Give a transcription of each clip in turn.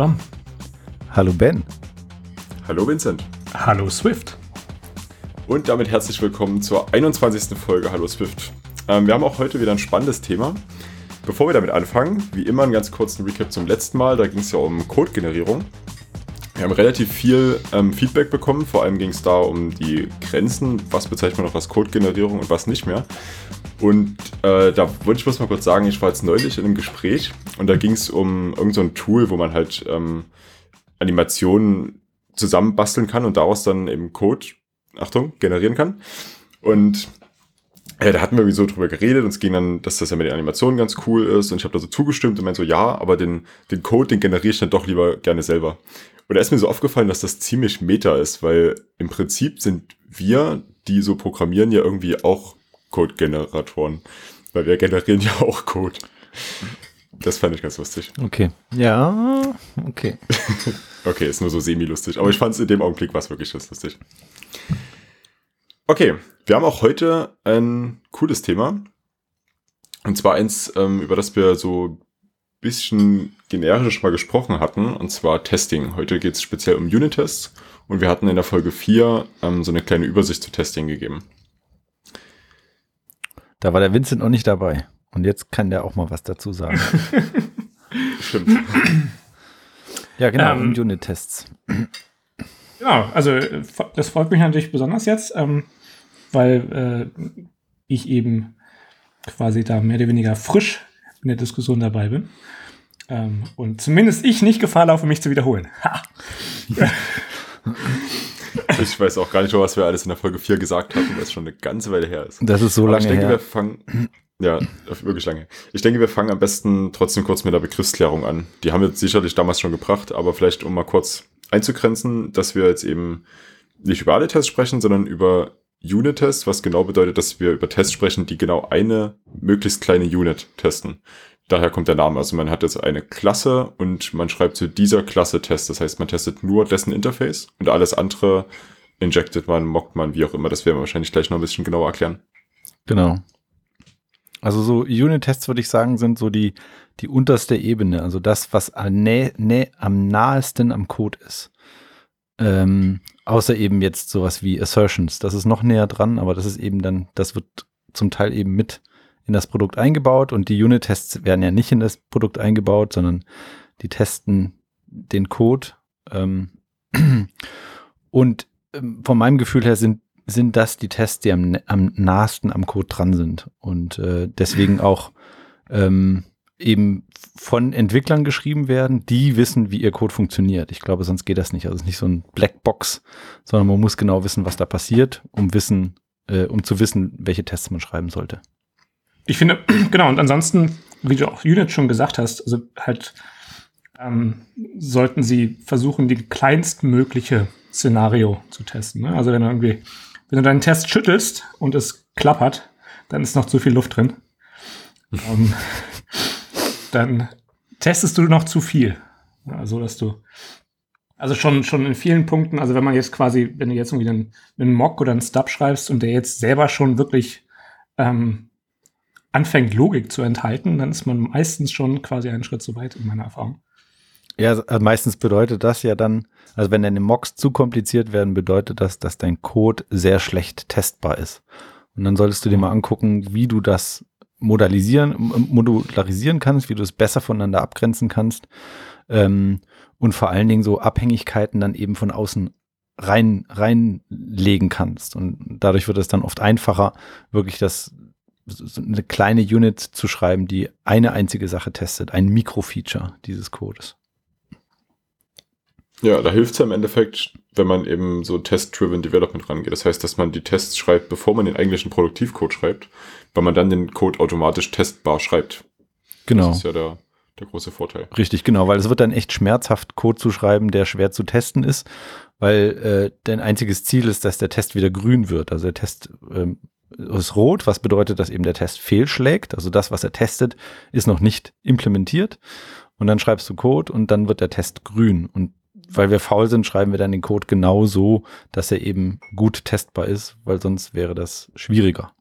Hallo Dom. Hallo Ben. Hallo Vincent. Hallo Swift. Und damit herzlich willkommen zur 21. Folge Hallo Swift. Ähm, wir haben auch heute wieder ein spannendes Thema. Bevor wir damit anfangen, wie immer einen ganz kurzen Recap zum letzten Mal. Da ging es ja um Codegenerierung. Wir haben relativ viel ähm, Feedback bekommen. Vor allem ging es da um die Grenzen. Was bezeichnet man noch als Codegenerierung und was nicht mehr. Und äh, da wollte ich bloß mal kurz sagen, ich war jetzt neulich in einem Gespräch und da ging es um irgendein so Tool, wo man halt ähm, Animationen zusammenbasteln kann und daraus dann eben Code, Achtung, generieren kann. Und ja, da hatten wir so drüber geredet und es ging dann, dass das ja mit den Animationen ganz cool ist und ich habe da so zugestimmt und meinte so, ja, aber den, den Code, den generiere ich dann doch lieber gerne selber. Und da ist mir so aufgefallen, dass das ziemlich meta ist, weil im Prinzip sind wir, die so programmieren, ja irgendwie auch Code-Generatoren. Weil wir generieren ja auch Code. Das fand ich ganz lustig. Okay. Ja, okay. okay, ist nur so semi-lustig. Aber ich fand es in dem Augenblick was wirklich ganz lustig. Okay, wir haben auch heute ein cooles Thema. Und zwar eins, ähm, über das wir so bisschen generisch mal gesprochen hatten, und zwar Testing. Heute geht es speziell um Unit-Tests und wir hatten in der Folge 4 ähm, so eine kleine Übersicht zu Testing gegeben. Da war der Vincent noch nicht dabei. Und jetzt kann der auch mal was dazu sagen. Stimmt. Ja, genau, ähm, Unit-Tests. Genau, also das freut mich natürlich besonders jetzt, ähm, weil äh, ich eben quasi da mehr oder weniger frisch in der Diskussion dabei bin. Ähm, und zumindest ich nicht Gefahr laufe, mich zu wiederholen. ich weiß auch gar nicht was wir alles in der Folge 4 gesagt haben, weil es schon eine ganze Weile her ist. Das ist so Aber lange ich denke, her. Wir fangen, ja, wirklich lange. Ich denke, wir fangen am besten trotzdem kurz mit der Begriffsklärung an. Die haben wir sicherlich damals schon gebracht, aber vielleicht um mal kurz einzugrenzen, dass wir jetzt eben nicht über alle Tests sprechen, sondern über Unit-Tests, was genau bedeutet, dass wir über Tests sprechen, die genau eine möglichst kleine Unit testen. Daher kommt der Name. Also man hat jetzt eine Klasse und man schreibt zu dieser Klasse Test. Das heißt, man testet nur dessen Interface und alles andere injectet man, mockt man, wie auch immer. Das werden wir wahrscheinlich gleich noch ein bisschen genauer erklären. Genau. Also so Unit-Tests würde ich sagen, sind so die, die unterste Ebene. Also das, was nä, nä, am nahesten am Code ist. Ähm, außer eben jetzt sowas wie Assertions. Das ist noch näher dran, aber das ist eben dann, das wird zum Teil eben mit in das Produkt eingebaut und die Unit-Tests werden ja nicht in das Produkt eingebaut, sondern die testen den Code. Ähm, und ähm, von meinem Gefühl her sind, sind das die Tests, die am, am nahesten am Code dran sind und äh, deswegen auch ähm, eben von Entwicklern geschrieben werden, die wissen, wie ihr Code funktioniert. Ich glaube, sonst geht das nicht. Also es ist nicht so ein Blackbox, sondern man muss genau wissen, was da passiert, um wissen, äh, um zu wissen, welche Tests man schreiben sollte. Ich finde, genau, und ansonsten, wie du auch Unit schon gesagt hast, also halt ähm, sollten sie versuchen, die kleinstmögliche Szenario zu testen. Ne? Also wenn du irgendwie, wenn du deinen Test schüttelst und es klappert, dann ist noch zu viel Luft drin. ähm, dann testest du noch zu viel. Also, dass du, also schon, schon in vielen Punkten, also wenn man jetzt quasi, wenn du jetzt irgendwie einen, einen Mock oder einen Stub schreibst und der jetzt selber schon wirklich ähm, anfängt, Logik zu enthalten, dann ist man meistens schon quasi einen Schritt zu weit in meiner Erfahrung. Ja, also meistens bedeutet das ja dann, also wenn deine Mocks zu kompliziert werden, bedeutet das, dass dein Code sehr schlecht testbar ist. Und dann solltest du dir mal angucken, wie du das modalisieren, modularisieren kannst, wie du es besser voneinander abgrenzen kannst ähm, und vor allen Dingen so Abhängigkeiten dann eben von außen rein reinlegen kannst. Und dadurch wird es dann oft einfacher, wirklich das so eine kleine Unit zu schreiben, die eine einzige Sache testet, ein Mikrofeature dieses Codes. Ja, da hilft es ja im Endeffekt, wenn man eben so Test-Driven Development rangeht. Das heißt, dass man die Tests schreibt, bevor man den eigentlichen Produktivcode schreibt, weil man dann den Code automatisch testbar schreibt. Genau. Das ist ja der, der große Vorteil. Richtig, genau, weil es wird dann echt schmerzhaft, Code zu schreiben, der schwer zu testen ist, weil äh, dein einziges Ziel ist, dass der Test wieder grün wird. Also der Test ähm, ist rot, was bedeutet, dass eben der Test fehlschlägt. Also das, was er testet, ist noch nicht implementiert. Und dann schreibst du Code und dann wird der Test grün. Und weil wir faul sind, schreiben wir dann den Code genau so, dass er eben gut testbar ist, weil sonst wäre das schwieriger.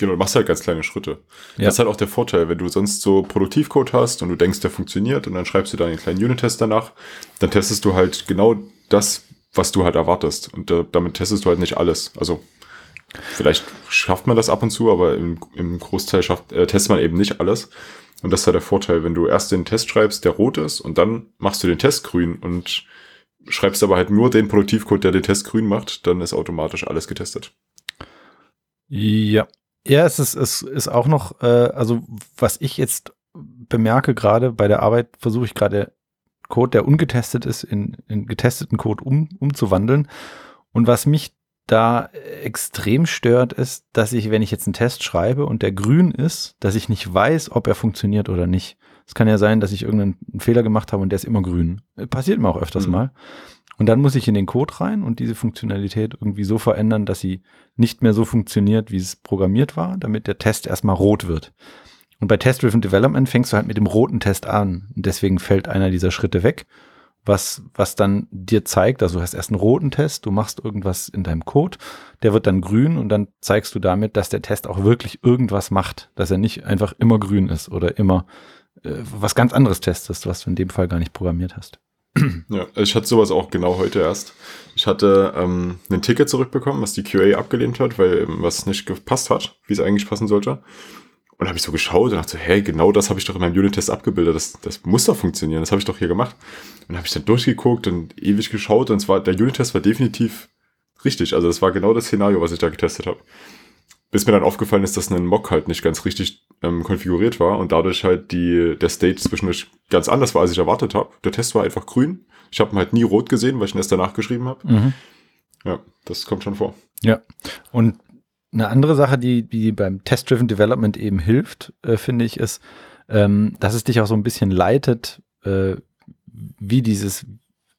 Genau, du machst halt ganz kleine Schritte. Ja. Das ist halt auch der Vorteil, wenn du sonst so Produktivcode hast und du denkst, der funktioniert und dann schreibst du da einen kleinen Unit-Test danach, dann testest du halt genau das, was du halt erwartest. Und äh, damit testest du halt nicht alles. Also vielleicht schafft man das ab und zu, aber im, im Großteil schafft, äh, testet man eben nicht alles. Und das ist halt der Vorteil, wenn du erst den Test schreibst, der rot ist, und dann machst du den Test grün und schreibst aber halt nur den Produktivcode, der den Test grün macht, dann ist automatisch alles getestet. Ja. Ja, es ist, es ist auch noch, äh, also was ich jetzt bemerke gerade bei der Arbeit, versuche ich gerade Code, der ungetestet ist, in, in getesteten Code um, umzuwandeln. Und was mich da extrem stört, ist, dass ich, wenn ich jetzt einen Test schreibe und der grün ist, dass ich nicht weiß, ob er funktioniert oder nicht. Es kann ja sein, dass ich irgendeinen Fehler gemacht habe und der ist immer grün. Passiert mir auch öfters Mhm. mal. Und dann muss ich in den Code rein und diese Funktionalität irgendwie so verändern, dass sie nicht mehr so funktioniert, wie es programmiert war, damit der Test erstmal rot wird. Und bei Test-Driven Development fängst du halt mit dem roten Test an. Deswegen fällt einer dieser Schritte weg, was, was dann dir zeigt, also du hast erst einen roten Test, du machst irgendwas in deinem Code, der wird dann grün und dann zeigst du damit, dass der Test auch wirklich irgendwas macht, dass er nicht einfach immer grün ist oder immer äh, was ganz anderes testest, was du in dem Fall gar nicht programmiert hast. Ja, ich hatte sowas auch genau heute erst. Ich hatte ähm, ein Ticket zurückbekommen, was die QA abgelehnt hat, weil ähm, was nicht gepasst hat, wie es eigentlich passen sollte. Und habe ich so geschaut und dachte, hey, genau das habe ich doch in meinem Unit-Test abgebildet. Das, das muss doch funktionieren. Das habe ich doch hier gemacht. Und habe ich dann durchgeguckt und ewig geschaut. Und zwar, der Unit-Test war definitiv richtig. Also das war genau das Szenario, was ich da getestet habe. Bis mir dann aufgefallen ist, dass ein Mock halt nicht ganz richtig ähm, konfiguriert war und dadurch halt die, der State zwischendurch ganz anders war, als ich erwartet habe. Der Test war einfach grün. Ich habe ihn halt nie rot gesehen, weil ich ihn erst danach geschrieben habe. Mhm. Ja, das kommt schon vor. Ja. Und eine andere Sache, die, die beim Test-Driven Development eben hilft, äh, finde ich, ist, ähm, dass es dich auch so ein bisschen leitet, äh, wie dieses,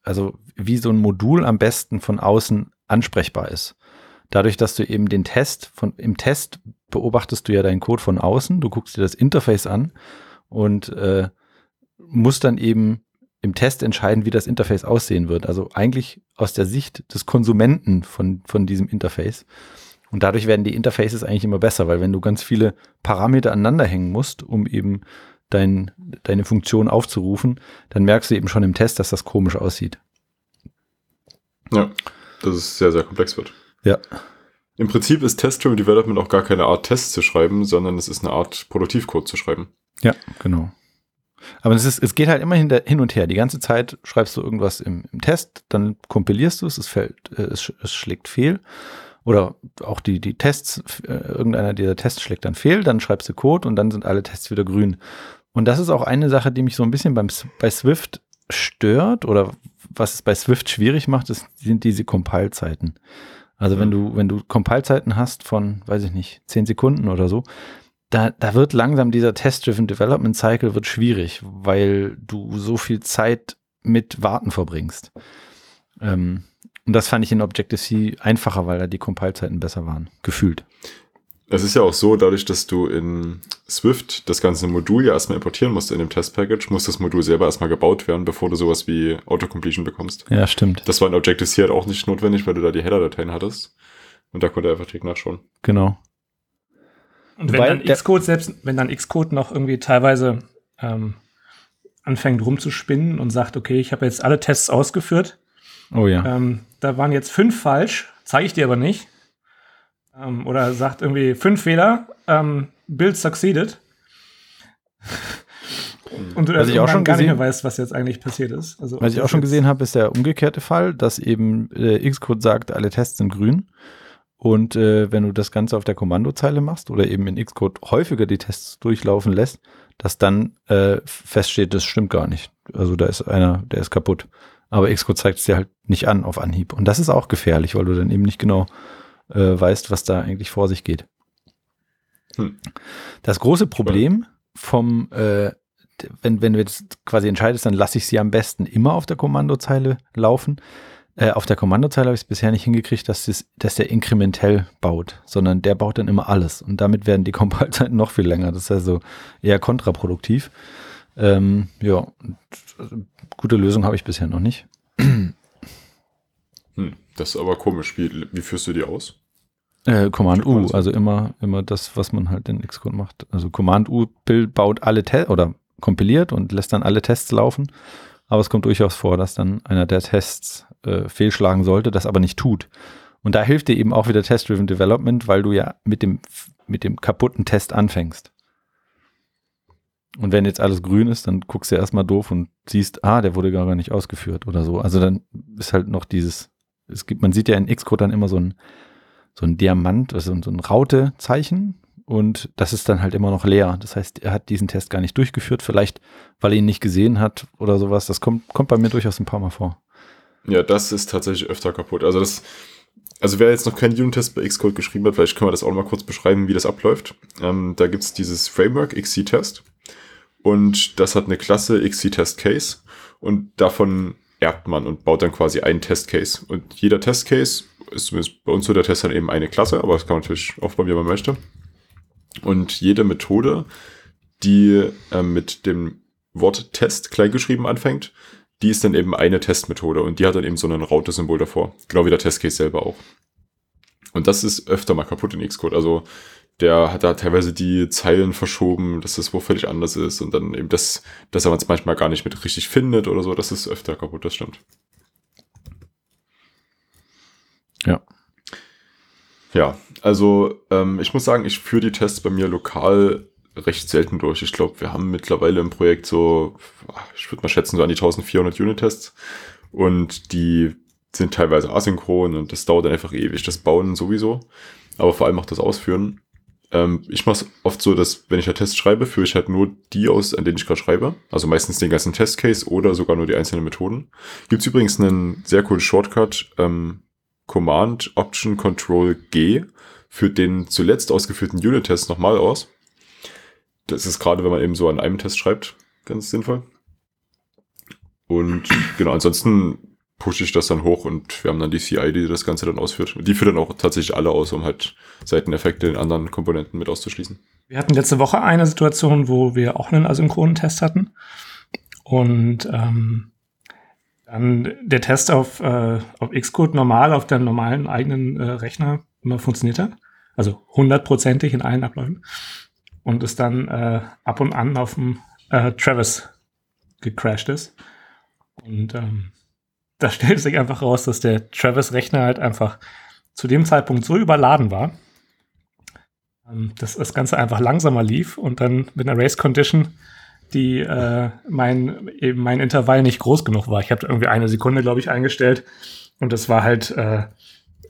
also wie so ein Modul am besten von außen ansprechbar ist. Dadurch, dass du eben den Test von im Test beobachtest du ja deinen Code von außen, du guckst dir das Interface an und äh, musst dann eben im Test entscheiden, wie das Interface aussehen wird. Also eigentlich aus der Sicht des Konsumenten von, von diesem Interface. Und dadurch werden die Interfaces eigentlich immer besser, weil wenn du ganz viele Parameter aneinander hängen musst, um eben dein, deine Funktion aufzurufen, dann merkst du eben schon im Test, dass das komisch aussieht. Ja, dass es sehr, sehr komplex wird. Ja. Im Prinzip ist Test-Driven Development auch gar keine Art Test zu schreiben, sondern es ist eine Art Produktivcode zu schreiben. Ja, genau. Aber es, ist, es geht halt immer hin und her. Die ganze Zeit schreibst du irgendwas im, im Test, dann kompilierst du es, es, fällt, äh, es, es schlägt fehl. Oder auch die, die Tests, äh, irgendeiner dieser Tests schlägt dann fehl, dann schreibst du Code und dann sind alle Tests wieder grün. Und das ist auch eine Sache, die mich so ein bisschen beim, bei Swift stört oder was es bei Swift schwierig macht, ist, sind diese Compile-Zeiten. Also wenn du, wenn du Compile-Zeiten hast von, weiß ich nicht, 10 Sekunden oder so, da, da wird langsam dieser Test-Driven Development Cycle wird schwierig, weil du so viel Zeit mit Warten verbringst. Ähm, und das fand ich in Objective-C einfacher, weil da die Compile-Zeiten besser waren, gefühlt. Es ist ja auch so, dadurch, dass du in Swift das ganze Modul ja erstmal importieren musst in dem Test-Package, muss das Modul selber erstmal gebaut werden, bevor du sowas wie Autocompletion bekommst. Ja, stimmt. Das war in Objective-C halt auch nicht notwendig, weil du da die Header-Dateien hattest. Und da konnte er einfach direkt nachschauen. Genau. Und wenn Weil dann Xcode selbst, wenn dann Xcode noch irgendwie teilweise ähm, anfängt rumzuspinnen und sagt, okay, ich habe jetzt alle Tests ausgeführt, Oh ja. ähm, da waren jetzt fünf falsch, zeige ich dir aber nicht. Ähm, oder sagt irgendwie fünf Fehler, ähm, Build succeeded. Und du ich auch schon gar nicht mehr weißt, was jetzt eigentlich passiert ist. Also, Was ich auch schon gesehen habe, ist der umgekehrte Fall, dass eben äh, Xcode sagt, alle Tests sind grün. Und äh, wenn du das Ganze auf der Kommandozeile machst oder eben in Xcode häufiger die Tests durchlaufen lässt, dass dann äh, feststeht, das stimmt gar nicht. Also da ist einer, der ist kaputt. Aber Xcode zeigt es dir halt nicht an auf Anhieb. Und das ist auch gefährlich, weil du dann eben nicht genau äh, weißt, was da eigentlich vor sich geht. Hm. Das große Problem vom, äh, wenn, wenn du jetzt quasi entscheidest, dann lasse ich sie am besten immer auf der Kommandozeile laufen. Äh, auf der Kommandozeile habe ich es bisher nicht hingekriegt, dass, das, dass der inkrementell baut, sondern der baut dann immer alles. Und damit werden die Compile-Zeiten noch viel länger. Das ist also eher kontraproduktiv. Ähm, ja, gute Lösung habe ich bisher noch nicht. Hm, das ist aber komisch. Wie, wie führst du die aus? Äh, Command U, also immer, immer das, was man halt in Xcode macht. Also Command U baut alle Tests oder kompiliert und lässt dann alle Tests laufen. Aber es kommt durchaus vor, dass dann einer der Tests äh, fehlschlagen sollte, das aber nicht tut. Und da hilft dir eben auch wieder Test-Driven Development, weil du ja mit dem, mit dem kaputten Test anfängst. Und wenn jetzt alles grün ist, dann guckst du erstmal doof und siehst, ah, der wurde gar nicht ausgeführt oder so. Also dann ist halt noch dieses, es gibt, man sieht ja in Xcode dann immer so ein, so ein Diamant, also so ein Raute-Zeichen und das ist dann halt immer noch leer. Das heißt, er hat diesen Test gar nicht durchgeführt, vielleicht weil er ihn nicht gesehen hat oder sowas. Das kommt, kommt bei mir durchaus ein paar Mal vor. Ja, das ist tatsächlich öfter kaputt. Also das, also wer jetzt noch keinen Unit-Test bei Xcode geschrieben hat, vielleicht können wir das auch mal kurz beschreiben, wie das abläuft. Ähm, da gibt's dieses Framework XC-Test und das hat eine Klasse XC-Test-Case und davon erbt man und baut dann quasi einen Test-Case. Und jeder Test-Case ist zumindest bei uns so der Test dann eben eine Klasse, aber das kann man natürlich aufbauen, wie man möchte. Und jede Methode, die äh, mit dem Wort Test kleingeschrieben anfängt, die ist dann eben eine Testmethode und die hat dann eben so ein Raute-Symbol davor. Genau wie der Testcase selber auch. Und das ist öfter mal kaputt in Xcode. Also der hat da teilweise die Zeilen verschoben, dass das wo völlig anders ist und dann eben das, dass er es manchmal gar nicht mit richtig findet oder so. Das ist öfter kaputt, das stimmt. Ja. Ja, also ähm, ich muss sagen, ich führe die Tests bei mir lokal recht selten durch. Ich glaube, wir haben mittlerweile im Projekt so, ich würde mal schätzen, so an die 1400 Unit-Tests und die sind teilweise asynchron und das dauert dann einfach ewig. Das Bauen sowieso, aber vor allem auch das Ausführen. Ähm, ich mache es oft so, dass wenn ich einen Test schreibe, führe ich halt nur die aus, an denen ich gerade schreibe. Also meistens den ganzen Testcase oder sogar nur die einzelnen Methoden. Gibt es übrigens einen sehr coolen Shortcut, ähm, Command Option Control G führt den zuletzt ausgeführten Unit-Test nochmal aus. Das ist gerade, wenn man eben so an einem Test schreibt, ganz sinnvoll. Und genau, ansonsten pushe ich das dann hoch und wir haben dann die CI, die das Ganze dann ausführt. Die führt dann auch tatsächlich alle aus, um halt Seiteneffekte in anderen Komponenten mit auszuschließen. Wir hatten letzte Woche eine Situation, wo wir auch einen asynchronen Test hatten. Und ähm, dann der Test auf, äh, auf Xcode normal auf dem normalen eigenen äh, Rechner immer funktioniert hat. Also hundertprozentig in allen Abläufen und es dann äh, ab und an auf dem äh, Travis gecrashed ist. Und ähm, da stellt sich einfach raus, dass der Travis-Rechner halt einfach zu dem Zeitpunkt so überladen war, ähm, dass das Ganze einfach langsamer lief und dann mit einer Race-Condition, die äh, mein, eben mein Intervall nicht groß genug war. Ich habe irgendwie eine Sekunde, glaube ich, eingestellt und das war halt äh,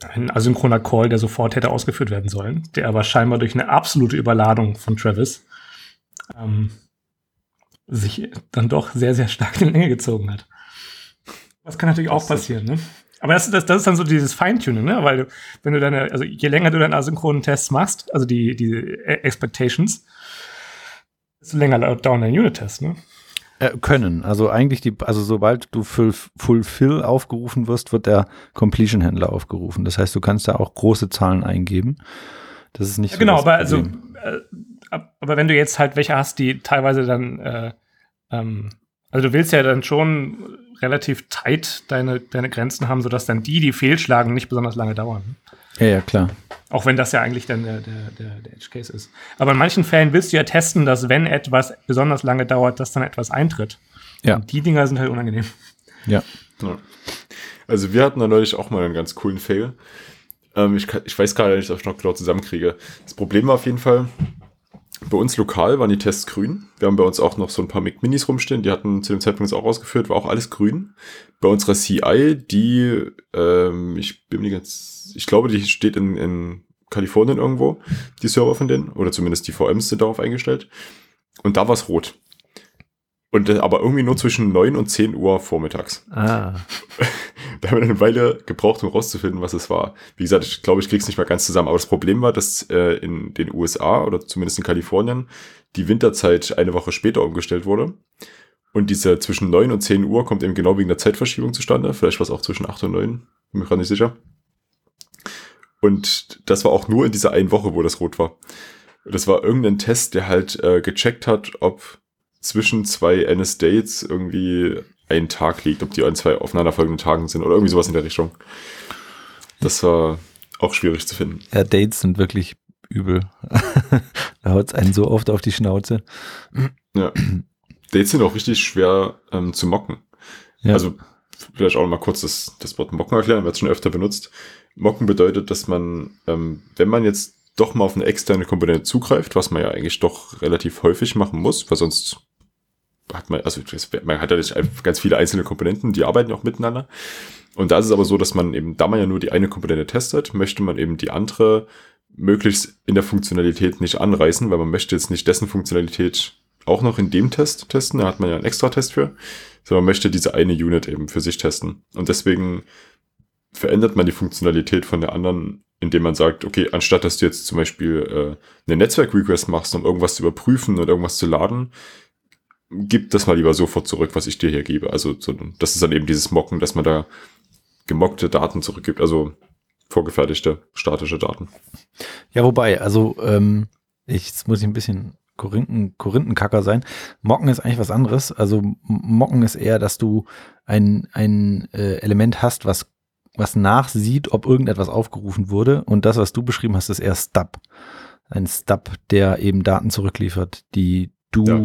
ein asynchroner Call, der sofort hätte ausgeführt werden sollen, der aber scheinbar durch eine absolute Überladung von Travis ähm, sich dann doch sehr, sehr stark in die Länge gezogen hat. Das kann natürlich auch passieren, ne? Aber das, das, das ist dann so dieses Feintuning, ne? Weil wenn du deine, also je länger du deine asynchronen Tests machst, also die, die Expectations, desto länger dauern deine Unit-Tests, ne? Äh, können. Also eigentlich die, also sobald du für Fulfill aufgerufen wirst, wird der Completion-Händler aufgerufen. Das heißt, du kannst da auch große Zahlen eingeben. Das ist nicht ja, so Genau, aber also, äh, aber wenn du jetzt halt welche hast, die teilweise dann, äh, ähm, also du willst ja dann schon relativ tight deine, deine Grenzen haben, sodass dann die, die fehlschlagen, nicht besonders lange dauern. Ja, ja, klar. Auch wenn das ja eigentlich dann der, der, der, der Edge Case ist. Aber in manchen Fällen willst du ja testen, dass wenn etwas besonders lange dauert, dass dann etwas eintritt. Ja. Und die Dinger sind halt unangenehm. Ja. ja. Also wir hatten da neulich auch mal einen ganz coolen Fail. Ähm, ich, ich weiß gerade nicht, ob ich noch genau zusammenkriege. Das Problem war auf jeden Fall, bei uns lokal waren die Tests grün. Wir haben bei uns auch noch so ein paar Mac Minis rumstehen, die hatten zu dem Zeitpunkt auch ausgeführt, war auch alles grün. Bei unserer CI, die, ähm, ich bin mir ganz, ich glaube, die steht in, in Kalifornien irgendwo, die Server von denen, oder zumindest die VMs sind darauf eingestellt. Und da war es rot. Und äh, aber irgendwie nur zwischen 9 und 10 Uhr vormittags. Ah. da haben wir eine Weile gebraucht, um rauszufinden, was es war. Wie gesagt, ich glaube, ich krieg's nicht mehr ganz zusammen. Aber das Problem war, dass äh, in den USA oder zumindest in Kalifornien die Winterzeit eine Woche später umgestellt wurde. Und diese zwischen 9 und 10 Uhr kommt eben genau wegen der Zeitverschiebung zustande. Vielleicht war es auch zwischen 8 und 9. Bin mir gerade nicht sicher. Und das war auch nur in dieser einen Woche, wo das rot war. Das war irgendein Test, der halt äh, gecheckt hat, ob zwischen zwei NS-Dates irgendwie ein Tag liegt, ob die an zwei aufeinanderfolgenden Tagen sind oder irgendwie sowas in der Richtung. Das war auch schwierig zu finden. Ja, Dates sind wirklich übel. da haut es einen so oft auf die Schnauze. Ja. Dates sind auch richtig schwer ähm, zu mocken. Ja. Also vielleicht auch noch mal kurz das, das Wort Mocken erklären, wird schon öfter benutzt. Mocken bedeutet, dass man, ähm, wenn man jetzt doch mal auf eine externe Komponente zugreift, was man ja eigentlich doch relativ häufig machen muss, weil sonst hat man, also man hat ja ganz viele einzelne Komponenten, die arbeiten auch miteinander. Und da ist es aber so, dass man eben, da man ja nur die eine Komponente testet, möchte man eben die andere möglichst in der Funktionalität nicht anreißen, weil man möchte jetzt nicht dessen Funktionalität auch noch in dem Test testen, da hat man ja einen extra Test für, sondern man möchte diese eine Unit eben für sich testen. Und deswegen verändert man die Funktionalität von der anderen, indem man sagt, okay, anstatt dass du jetzt zum Beispiel äh, eine Netzwerk-Request machst, um irgendwas zu überprüfen und irgendwas zu laden, gib das mal lieber sofort zurück, was ich dir hier gebe. Also so, das ist dann eben dieses Mocken, dass man da gemockte Daten zurückgibt, also vorgefertigte statische Daten. Ja, wobei, also ähm, ich, jetzt muss ich ein bisschen Korinthen, Korinthenkacker sein. Mocken ist eigentlich was anderes. Also Mocken ist eher, dass du ein, ein äh, Element hast, was, was nachsieht, ob irgendetwas aufgerufen wurde. Und das, was du beschrieben hast, ist eher Stub. Ein Stub, der eben Daten zurückliefert, die du, Ja.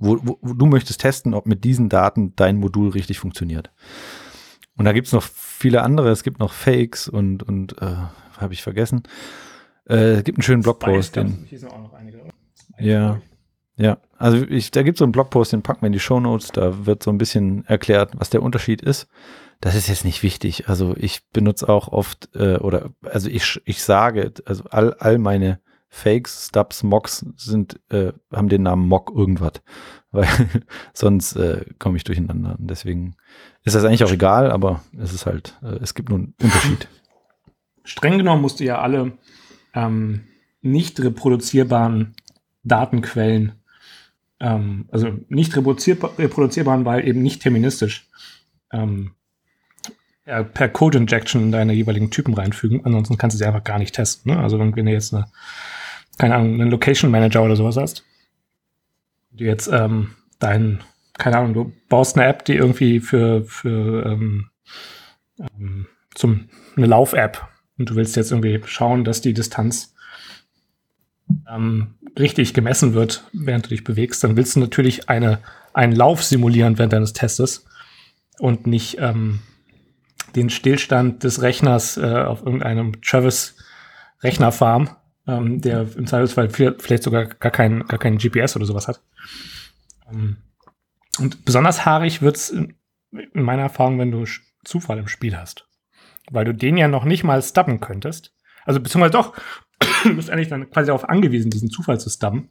Wo, wo, wo du möchtest testen, ob mit diesen Daten dein Modul richtig funktioniert. Und da gibt's noch viele andere. Es gibt noch Fakes und, und äh, habe ich vergessen. Äh, es gibt einen schönen Blogpost, den, Hier sind auch noch einige. Ja. Ja, also ich, da gibt es so einen Blogpost, den packen wir in die Show Notes. Da wird so ein bisschen erklärt, was der Unterschied ist. Das ist jetzt nicht wichtig. Also ich benutze auch oft, äh, oder also ich, ich sage, also all, all meine Fakes, Stubs, Mocks sind, äh, haben den Namen Mock irgendwas. Weil sonst äh, komme ich durcheinander. Und deswegen ist das eigentlich auch egal, aber es ist halt, äh, es gibt nur einen Unterschied. Streng genommen musst du ja alle ähm, nicht reproduzierbaren Datenquellen, ähm, also nicht reproduzierbar, reproduzierbaren, weil eben nicht terministisch, ähm, per Code Injection in deine jeweiligen Typen reinfügen. Ansonsten kannst du sie einfach gar nicht testen. Ne? Also wenn du jetzt eine, keine Ahnung, einen Location Manager oder sowas hast, du jetzt ähm, dein, keine Ahnung, du baust eine App, die irgendwie für, für ähm, ähm, zum eine Lauf-App und du willst jetzt irgendwie schauen, dass die Distanz ähm, richtig gemessen wird, während du dich bewegst, dann willst du natürlich eine, einen Lauf simulieren während deines Testes und nicht ähm, den Stillstand des Rechners äh, auf irgendeinem Travis Rechnerfarm, ähm, der im Zweifelsfall viel- vielleicht sogar gar keinen gar keinen GPS oder sowas hat. Ähm, und besonders haarig wird's in, in meiner Erfahrung, wenn du Zufall im Spiel hast. Weil du den ja noch nicht mal stubben könntest. Also beziehungsweise doch, du bist eigentlich dann quasi darauf angewiesen, diesen Zufall zu stubben.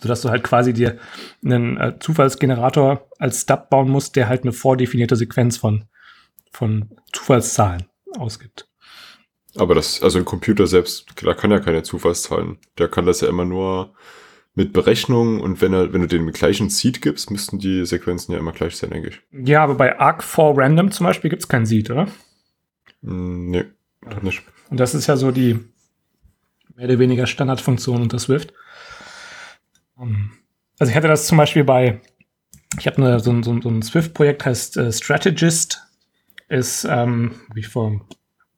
Sodass du halt quasi dir einen äh, Zufallsgenerator als Stub bauen musst, der halt eine vordefinierte Sequenz von, von Zufallszahlen ausgibt. Aber das, also ein Computer selbst, da kann ja keine Zufallszahlen. Der kann das ja immer nur mit Berechnungen und wenn er, wenn du den gleichen Seed gibst, müssten die Sequenzen ja immer gleich sein, denke ich. Ja, aber bei Arc4 Random zum Beispiel gibt's kein Seed, oder? Hm, nee, doch nicht. Und das ist ja so die mehr oder weniger Standardfunktion unter Swift. Ähm, Also ich hatte das zum Beispiel bei, ich habe so, ein- so, so ein Swift-Projekt, heißt äh, Strategist, ist, ähm, ich vor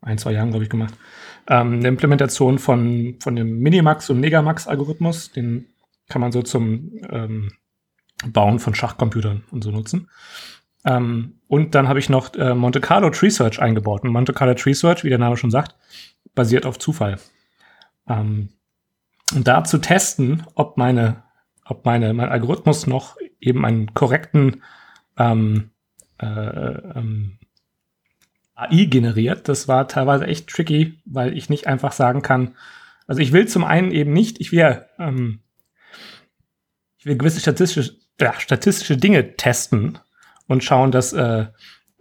ein, zwei Jahren, glaube ich, gemacht, ähm, eine Implementation von, von dem Minimax- und Megamax-Algorithmus, den kann man so zum ähm, Bauen von Schachcomputern und so nutzen. Ähm, und dann habe ich noch äh, Monte Carlo Tree Search eingebaut. Und Monte Carlo Tree Search, wie der Name schon sagt, basiert auf Zufall. Ähm, und da zu testen, ob meine, ob meine, mein Algorithmus noch eben einen korrekten ähm, äh, ähm, AI generiert, das war teilweise echt tricky, weil ich nicht einfach sagen kann, also ich will zum einen eben nicht, ich will ähm, ich will gewisse statistische, ja, statistische Dinge testen und schauen, dass äh,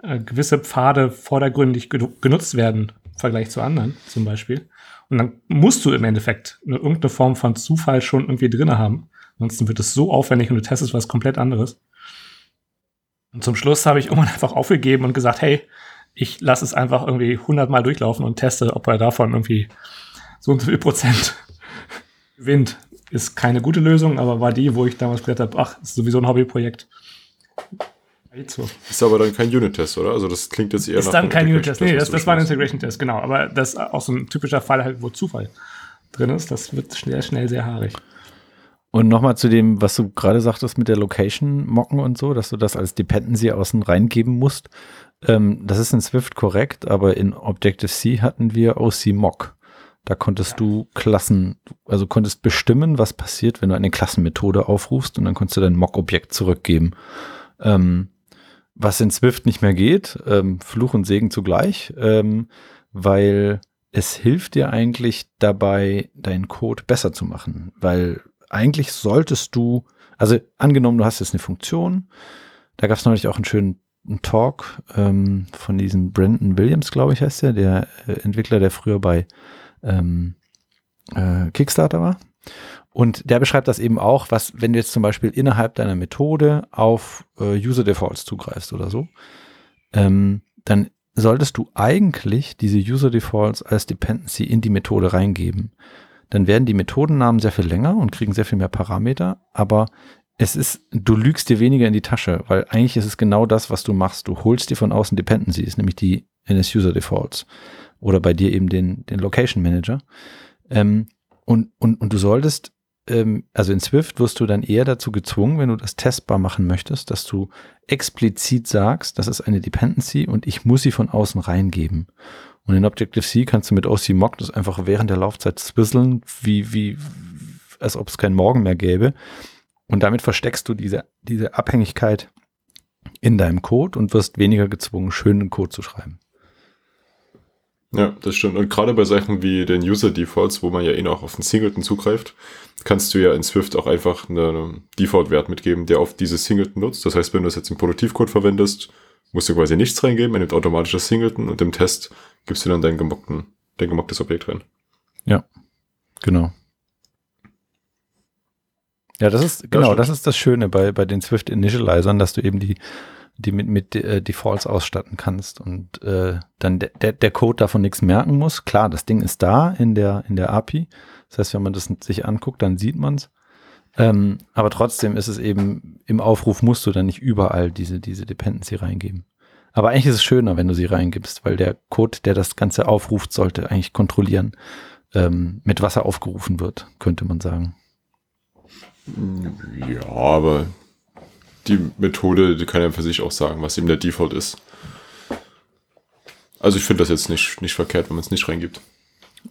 äh, gewisse Pfade vordergründig genu- genutzt werden im Vergleich zu anderen zum Beispiel. Und dann musst du im Endeffekt eine, irgendeine Form von Zufall schon irgendwie drin haben. Ansonsten wird es so aufwendig und du testest was komplett anderes. Und zum Schluss habe ich irgendwann einfach aufgegeben und gesagt, hey, ich lasse es einfach irgendwie 100 Mal durchlaufen und teste, ob er davon irgendwie so und so viel Prozent gewinnt. Ist keine gute Lösung, aber war die, wo ich damals gesagt habe, ach, ist sowieso ein Hobbyprojekt. Ist aber dann kein Unit-Test, oder? Also das klingt jetzt eher ist nach dann kein Unit-Test. Nee, das, das war ein Integration-Test, genau. Aber das ist auch so ein typischer Fall, halt, wo Zufall drin ist. Das wird schnell, schnell sehr haarig. Und nochmal zu dem, was du gerade sagtest mit der Location-Mocken und so, dass du das als Dependency außen reingeben musst. Ähm, das ist in Swift korrekt, aber in Objective-C hatten wir OC-Mock. Da konntest ja. du Klassen, also konntest bestimmen, was passiert, wenn du eine Klassenmethode aufrufst und dann konntest du dein Mock-Objekt zurückgeben. Ähm, was in Swift nicht mehr geht, ähm, Fluch und Segen zugleich, ähm, weil es hilft dir eigentlich dabei, deinen Code besser zu machen, weil eigentlich solltest du, also angenommen, du hast jetzt eine Funktion, da gab es neulich auch einen schönen Talk ähm, von diesem Brandon Williams, glaube ich, heißt der, der äh, Entwickler, der früher bei ähm, äh, Kickstarter war. Und der beschreibt das eben auch, was, wenn du jetzt zum Beispiel innerhalb deiner Methode auf äh, User Defaults zugreifst oder so, ähm, dann solltest du eigentlich diese User Defaults als Dependency in die Methode reingeben dann werden die Methodennamen sehr viel länger und kriegen sehr viel mehr Parameter, aber es ist, du lügst dir weniger in die Tasche, weil eigentlich ist es genau das, was du machst. Du holst dir von außen Dependencies, nämlich die NS-User Defaults oder bei dir eben den, den Location Manager. Ähm, und, und, und du solltest, ähm, also in Swift wirst du dann eher dazu gezwungen, wenn du das testbar machen möchtest, dass du explizit sagst, das ist eine Dependency und ich muss sie von außen reingeben. Und in Objective-C kannst du mit OC-Mock das einfach während der Laufzeit swisseln, wie, wie, als ob es keinen Morgen mehr gäbe. Und damit versteckst du diese, diese Abhängigkeit in deinem Code und wirst weniger gezwungen, schönen Code zu schreiben. Ja, das stimmt. Und gerade bei Sachen wie den User Defaults, wo man ja eh noch auf den Singleton zugreift, kannst du ja in Swift auch einfach einen Default-Wert mitgeben, der auf dieses Singleton nutzt. Das heißt, wenn du es jetzt im Produktivcode verwendest, musst du quasi nichts reingeben, er nimmt automatisch das Singleton und im Test gibst du dann dein, gemockten, dein gemocktes Objekt rein. Ja, genau. Ja, das ist, genau, ja, das ist das Schöne bei, bei den Swift Initializern, dass du eben die, die mit, mit äh, Defaults ausstatten kannst und äh, dann der, der, der Code davon nichts merken muss. Klar, das Ding ist da in der, in der API. Das heißt, wenn man das sich anguckt, dann sieht man es. Ähm, aber trotzdem ist es eben, im Aufruf musst du dann nicht überall diese, diese Dependency reingeben. Aber eigentlich ist es schöner, wenn du sie reingibst, weil der Code, der das Ganze aufruft, sollte eigentlich kontrollieren, ähm, mit was er aufgerufen wird, könnte man sagen. Ja, aber die Methode, die kann ja für sich auch sagen, was eben der Default ist. Also ich finde das jetzt nicht, nicht verkehrt, wenn man es nicht reingibt.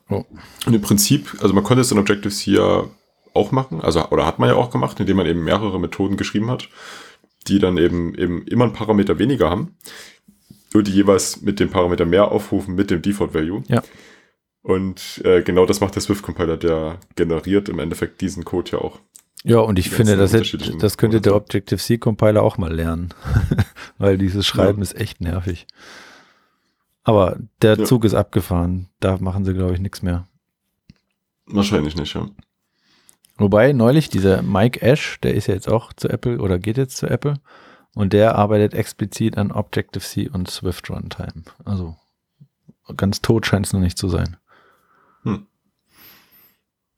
Oh. Und im Prinzip, also man konnte es in Objective-C ja auch machen, also oder hat man ja auch gemacht, indem man eben mehrere Methoden geschrieben hat, die dann eben, eben immer einen Parameter weniger haben nur die jeweils mit dem Parameter mehr aufrufen mit dem Default Value. Ja. Und äh, genau das macht der Swift Compiler, der generiert im Endeffekt diesen Code ja auch. Ja, und ich finde, das, hätte, das könnte der Objective-C Compiler auch mal lernen, weil dieses Schreiben ja. ist echt nervig. Aber der ja. Zug ist abgefahren. Da machen sie, glaube ich, nichts mehr. Wahrscheinlich nicht, ja. Wobei neulich dieser Mike Ash, der ist ja jetzt auch zu Apple oder geht jetzt zu Apple und der arbeitet explizit an Objective-C und Swift Runtime. Also ganz tot scheint es noch nicht zu sein. Hm.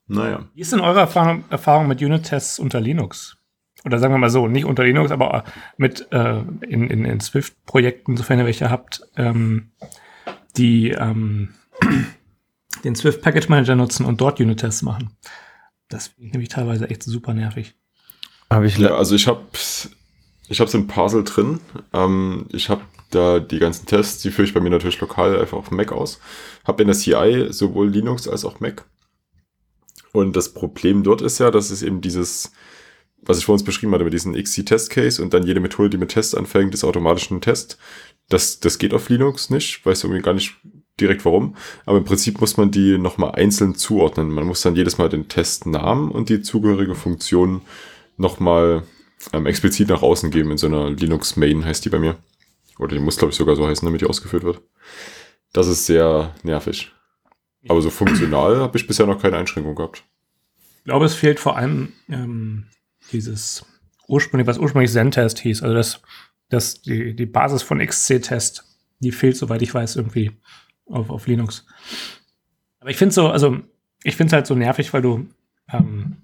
Naja. Wie ist denn eure Erfahrung, Erfahrung mit Unit-Tests unter Linux? Oder sagen wir mal so, nicht unter Linux, aber mit äh, in, in, in Swift-Projekten, sofern ihr welche habt, ähm, die ähm, den Swift Package Manager nutzen und dort Unit-Tests machen. Das finde ich nämlich teilweise echt super nervig. Hab ich ja, also ich habe ich habe es im Puzzle drin. Ähm, ich habe da die ganzen Tests, die führe ich bei mir natürlich lokal einfach auf Mac aus. Habe in der CI sowohl Linux als auch Mac. Und das Problem dort ist ja, dass es eben dieses, was ich vor uns beschrieben hatte, mit diesem XC-Test-Case und dann jede Methode, die mit Test anfängt, ist automatisch ein Test. Das, das geht auf Linux nicht. Weiß irgendwie gar nicht direkt warum. Aber im Prinzip muss man die nochmal einzeln zuordnen. Man muss dann jedes Mal den Testnamen und die zugehörige Funktion nochmal ähm, explizit nach außen geben in so einer Linux Main heißt die bei mir. Oder die muss, glaube ich, sogar so heißen, damit die ausgeführt wird. Das ist sehr nervig. Aber so funktional habe ich bisher noch keine Einschränkung gehabt. Ich glaube, es fehlt vor allem ähm, dieses ursprünglich, was ursprünglich Zen-Test hieß. Also das, das, die, die Basis von XC-Test, die fehlt, soweit ich weiß, irgendwie auf, auf Linux. Aber ich finde so, also ich finde es halt so nervig, weil du ähm,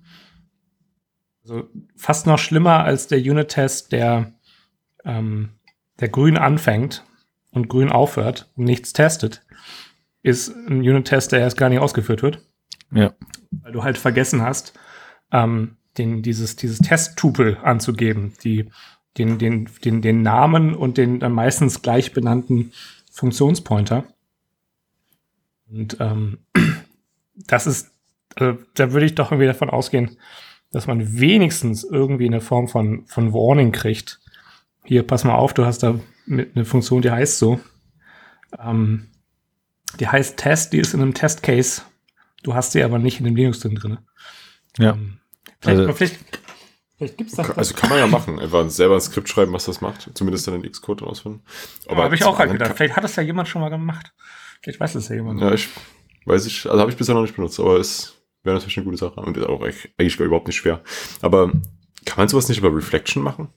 also fast noch schlimmer als der Unit-Test, der ähm, der grün anfängt und grün aufhört und nichts testet, ist ein Unit-Test, der erst gar nicht ausgeführt wird. Ja. Weil du halt vergessen hast, ähm, den, dieses, dieses Test-Tupel anzugeben, die, den, den, den, den Namen und den dann meistens gleich benannten Funktionspointer. Und ähm, das ist, also, da würde ich doch irgendwie davon ausgehen, dass man wenigstens irgendwie eine Form von, von Warning kriegt. Hier, pass mal auf, du hast da mit eine Funktion, die heißt so. Ähm, die heißt Test, die ist in einem Test-Case. Du hast sie aber nicht in dem Linux drin drin. Ja. Ähm, vielleicht, Also- vielleicht, vielleicht gibt's das. Also kann man ja machen. Einfach selber ein Skript schreiben, was das macht. Zumindest dann den Xcode ausführen. aber habe ich auch halt gedacht. Vielleicht hat das ja jemand schon mal gemacht. Vielleicht weiß das ja jemand. Ja, ich weiß ich, also habe ich bisher noch nicht benutzt, aber es wäre natürlich eine gute Sache und ist auch echt- eigentlich überhaupt nicht schwer. Aber kann man sowas nicht über Reflection machen?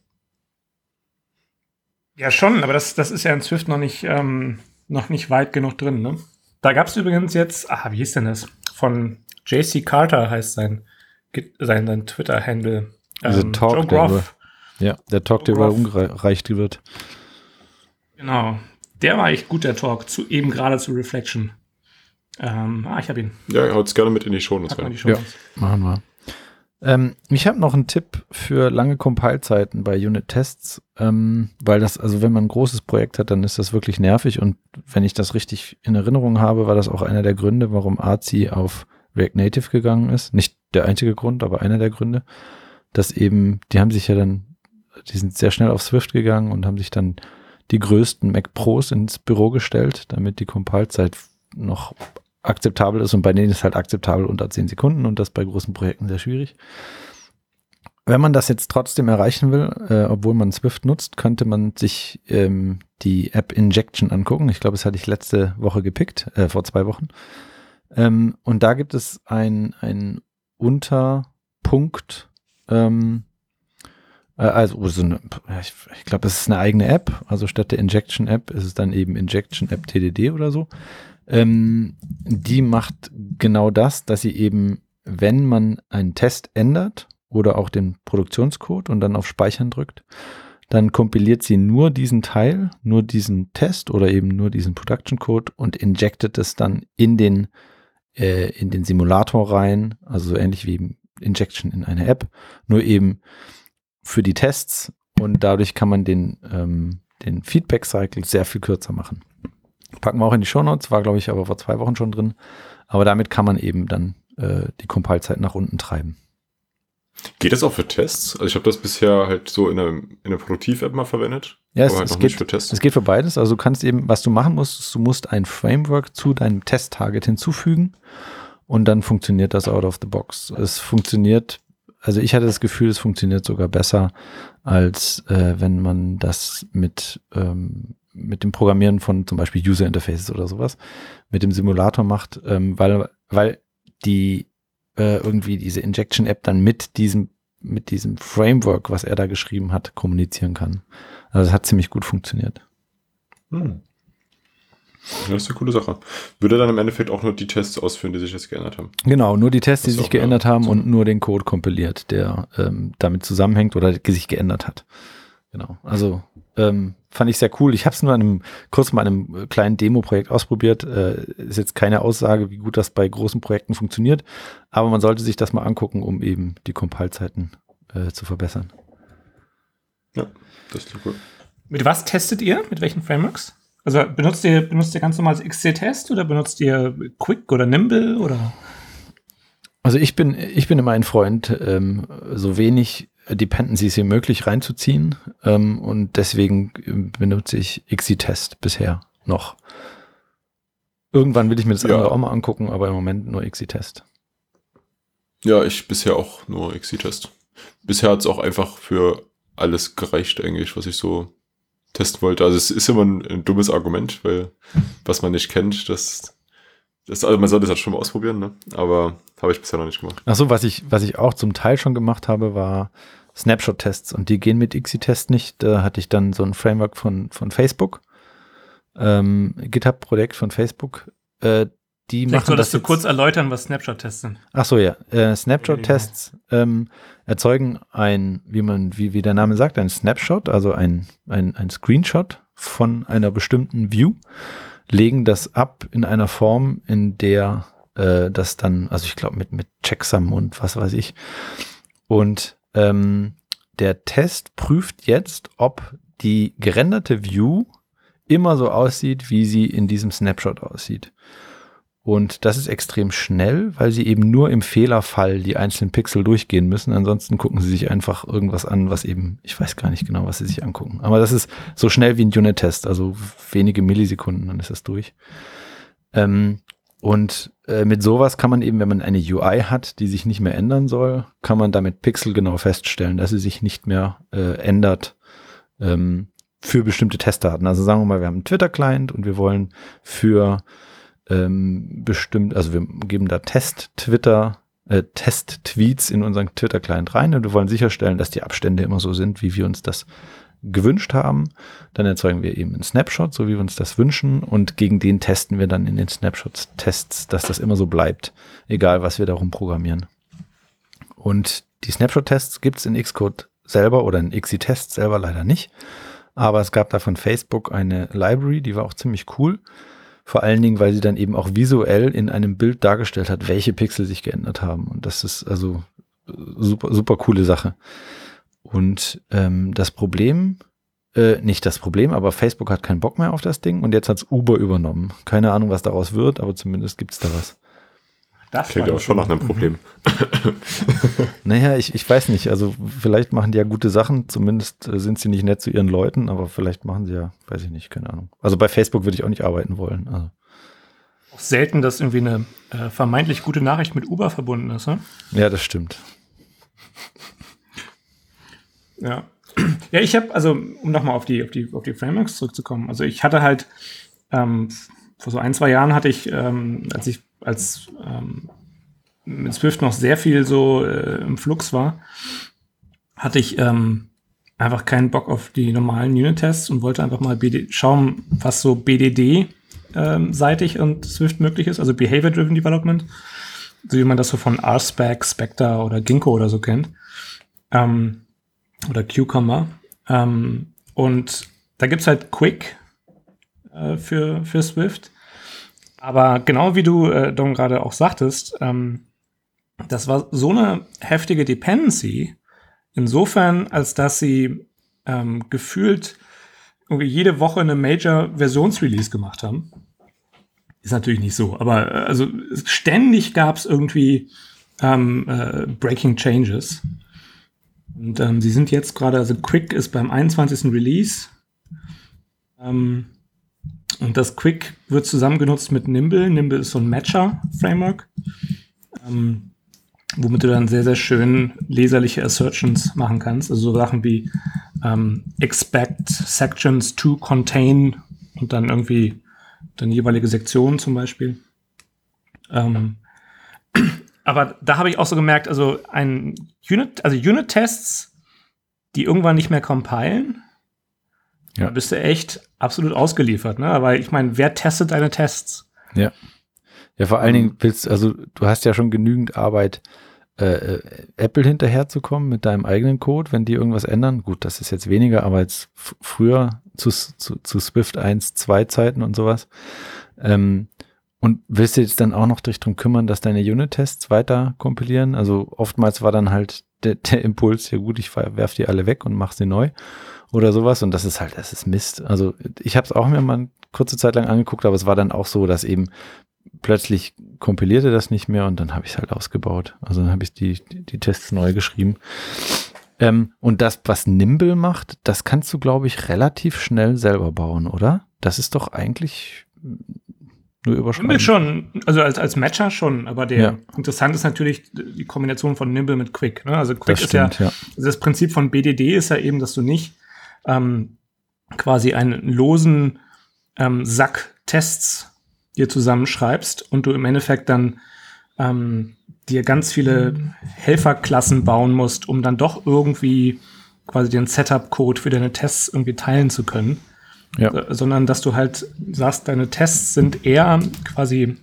Ja, schon, aber das, das ist ja in Swift noch nicht, ähm, noch nicht weit genug drin. Ne? Da gab es übrigens jetzt, ah, wie hieß denn das? Von JC Carter heißt sein, sein, sein Twitter-Handle. Ähm, Talk, Joe der Groff. Ja, der Talk, der Worauf- überumgereicht wird. Genau. Der war echt gut, der Talk, zu, eben gerade zu Reflection. Ähm, ah, ich habe ihn. Ja, haut's gerne mit in die Show Notes Pack mal rein. Ja. Machen wir. Ähm, ich habe noch einen Tipp für lange Compile-Zeiten bei Unit-Tests, ähm, weil das, also wenn man ein großes Projekt hat, dann ist das wirklich nervig und wenn ich das richtig in Erinnerung habe, war das auch einer der Gründe, warum Arzi auf React Native gegangen ist. Nicht der einzige Grund, aber einer der Gründe, dass eben, die haben sich ja dann, die sind sehr schnell auf Swift gegangen und haben sich dann die größten Mac Pros ins Büro gestellt, damit die Compile-Zeit noch akzeptabel ist und bei denen ist halt akzeptabel unter 10 Sekunden und das bei großen Projekten sehr schwierig. Wenn man das jetzt trotzdem erreichen will, äh, obwohl man Swift nutzt, könnte man sich ähm, die App Injection angucken. Ich glaube, das hatte ich letzte Woche gepickt, äh, vor zwei Wochen. Ähm, und da gibt es ein, ein Unterpunkt, ähm, äh, also so eine, ich, ich glaube, es ist eine eigene App. Also statt der Injection App ist es dann eben Injection App TDD oder so. Ähm, die macht genau das, dass sie eben, wenn man einen Test ändert oder auch den Produktionscode und dann auf Speichern drückt, dann kompiliert sie nur diesen Teil, nur diesen Test oder eben nur diesen Production Code und injectet es dann in den, äh, in den Simulator rein, also so ähnlich wie Injection in eine App, nur eben für die Tests und dadurch kann man den, ähm, den Feedback-Cycle sehr viel kürzer machen. Packen wir auch in die Shownotes, war glaube ich aber vor zwei Wochen schon drin. Aber damit kann man eben dann äh, die Compile-Zeit nach unten treiben. Geht das auch für Tests? Also ich habe das bisher halt so in einer, in einer Produktiv-App mal verwendet. Ja, es, halt es, geht, für Tests. es geht für beides. Also du kannst eben, was du machen musst, ist, du musst ein Framework zu deinem Test-Target hinzufügen und dann funktioniert das out of the box. Es funktioniert, also ich hatte das Gefühl, es funktioniert sogar besser, als äh, wenn man das mit, ähm, mit dem Programmieren von zum Beispiel User Interfaces oder sowas mit dem Simulator macht, ähm, weil, weil die äh, irgendwie diese Injection-App dann mit diesem, mit diesem Framework, was er da geschrieben hat, kommunizieren kann. Also es hat ziemlich gut funktioniert. Hm. Das ist eine coole Sache. Würde dann im Endeffekt auch nur die Tests ausführen, die sich jetzt geändert haben. Genau, nur die Tests, die Das sich geändert haben so. und nur den Code kompiliert, der ähm, damit zusammenhängt oder sich geändert hat. Genau. Also ähm, fand ich sehr cool. Ich habe es nur an einem kurz mal an einem äh, kleinen Demo-Projekt ausprobiert. Äh, ist jetzt keine Aussage, wie gut das bei großen Projekten funktioniert, aber man sollte sich das mal angucken, um eben die Compile-Zeiten äh, zu verbessern. Ja, das ist cool. Mit was testet ihr? Mit welchen Frameworks? Also benutzt ihr, benutzt ihr ganz normales XC-Test oder benutzt ihr Quick oder Nimble oder? Also ich bin, ich bin immer ein Freund, ähm, so wenig Dependencies wie möglich reinzuziehen. Ähm, und deswegen ähm, benutze ich XC-Test bisher noch. Irgendwann will ich mir das Ja. andere auch mal angucken, aber im Moment nur XC-Test. Ja, ich bisher auch nur XC-Test. Bisher hat es auch einfach für alles gereicht, eigentlich, was ich so testen wollte. Also es ist immer ein, ein dummes Argument, weil was man nicht kennt, das, das also man sollte es halt schon mal ausprobieren, ne? Aber habe ich bisher noch nicht gemacht. Achso, was ich, was ich auch zum Teil schon gemacht habe, war Snapshot-Tests und die gehen mit XC-Test nicht. Da hatte ich dann so ein Framework von, von Facebook, ähm, GitHub-Projekt von Facebook. Äh, die Vielleicht machen das solltest du jetzt- kurz erläutern, was Snapshot-Tests sind. Ach so, ja. Äh, Snapshot-Tests ähm, erzeugen ein, wie man, wie, wie der Name sagt, ein Snapshot, also ein, ein, ein Screenshot von einer bestimmten View, legen das ab in einer Form, in der äh, das dann, also ich glaube mit, mit Checksum und was weiß ich. Und ähm, der Test prüft jetzt, ob die gerenderte View immer so aussieht, wie sie in diesem Snapshot aussieht. Und das ist extrem schnell, weil sie eben nur im Fehlerfall die einzelnen Pixel durchgehen müssen. Ansonsten gucken sie sich einfach irgendwas an, was eben, ich weiß gar nicht genau, was sie sich angucken. Aber das ist so schnell wie ein Unit-Test, also wenige Millisekunden, dann ist das durch. Ähm, und äh, mit sowas kann man eben, wenn man eine UI hat, die sich nicht mehr ändern soll, kann man damit pixelgenau feststellen, dass sie sich nicht mehr äh, ändert ähm, für bestimmte Testdaten. Also sagen wir mal, wir haben einen Twitter-Client und wir wollen für ähm, bestimmt, also wir geben da Test-Twitter, äh, Test-Tweets in unseren Twitter-Client rein und wir wollen sicherstellen, dass die Abstände immer so sind, wie wir uns das gewünscht haben. Dann erzeugen wir eben einen Snapshot, so wie wir uns das wünschen und gegen den testen wir dann in den Snapshot-Tests, dass das immer so bleibt, egal was wir darum programmieren. Und die Snapshot-Tests gibt es in Xcode selber oder in XC-Test selber leider nicht. Aber es gab da von Facebook eine Library, die war auch ziemlich cool. Vor allen Dingen, weil sie dann eben auch visuell in einem Bild dargestellt hat, welche Pixel sich geändert haben. Und das ist also äh, super, super coole Sache. Und ähm, das Problem, äh, nicht das Problem, aber Facebook hat keinen Bock mehr auf das Ding und jetzt hat's Uber übernommen. Keine Ahnung, was daraus wird, aber zumindest gibt's da was. Das Klingt aber schon nach einem. Problem. Naja, ich, ich weiß nicht. Also vielleicht machen die ja gute Sachen, zumindest äh, sind sie nicht nett zu ihren Leuten, aber vielleicht machen sie ja, weiß ich nicht, keine Ahnung. Also bei Facebook würde ich auch nicht arbeiten wollen. Also. Auch selten, dass irgendwie eine äh, vermeintlich gute Nachricht mit Uber verbunden ist. Ne? Ja, das stimmt. Ja. Ja, ich habe, also, um nochmal auf die, auf, die, auf die Frameworks zurückzukommen, also ich hatte halt, ähm, vor so ein, zwei Jahren hatte ich, ähm, als ich als ähm, mit Swift noch sehr viel so äh, im Flux war, hatte ich ähm, einfach keinen Bock auf die normalen Unit-Tests und wollte einfach mal BD schauen, was so BDD ähm, und Swift möglich ist, also Behavior-Driven Development, so wie man das so von RSpec, Spectre oder Ginkgo oder so kennt. Ähm, oder Cucumber. Ähm, und da gibt's halt Quick äh, für, für Swift. Aber genau wie du, äh, Don, gerade auch sagtest, ähm, das war so eine heftige Dependency, insofern, als dass sie ähm, gefühlt jede Woche eine Major-Versionsrelease gemacht haben. Ist natürlich nicht so, aber äh, also es- ständig gab's irgendwie ähm, äh, Breaking Changes. Und ähm, sie sind jetzt gerade, also Quick ist beim 21. Release. Ähm, und das Quick wird zusammengenutzt mit Nimble. Nimble ist so ein Matcher-Framework, ähm, womit du dann sehr, sehr schön leserliche Assertions machen kannst. Also so Sachen wie ähm, expect sections to contain und dann irgendwie dann jeweilige Sektionen zum Beispiel. Ähm, aber da habe ich auch so gemerkt, also ein Unit, also Unit-Tests, die irgendwann nicht mehr compilen, Ja. da bist du echt absolut ausgeliefert, ne? Aber ich meine, wer testet deine Tests? Ja. Ja, vor allen Dingen willst, also du hast ja schon genügend Arbeit, äh, äh, Apple hinterherzukommen mit deinem eigenen Code, wenn die irgendwas ändern. Gut, das ist jetzt weniger, aber jetzt früher zu, zu, zu Swift 1, 2 Zeiten und sowas. Ähm, und willst du jetzt dann auch noch dich drum kümmern, dass deine Unit-Tests weiter kompilieren? Also oftmals war dann halt der, der Impuls, ja gut, ich werf die alle weg und mach sie neu oder sowas. Und das ist halt, das ist Mist. Also ich habe es auch mir mal eine kurze Zeit lang angeguckt, aber es war dann auch so, dass eben plötzlich kompilierte das nicht mehr und dann habe ich es halt ausgebaut. Also dann habe ich die, die, die Tests neu geschrieben. Ähm, und das, was Nimble macht, das kannst du, glaube ich, relativ schnell selber bauen, oder? Das ist doch eigentlich nur überschreiben. Nimble schon, also als, als Matcher schon, aber der Ja. interessant ist natürlich die Kombination von Nimble mit Quick. Ne? Also Quick Das ist ja, stimmt, ja. also das Prinzip von BDD ist ja eben, dass du nicht ähm, quasi einen losen ähm, Sack Tests dir zusammenschreibst und du im Endeffekt dann ähm, dir ganz viele Helferklassen bauen musst, um dann doch irgendwie quasi den Setup-Code für deine Tests irgendwie teilen zu können. Ja. Äh, sondern dass du halt sagst, deine Tests sind eher quasi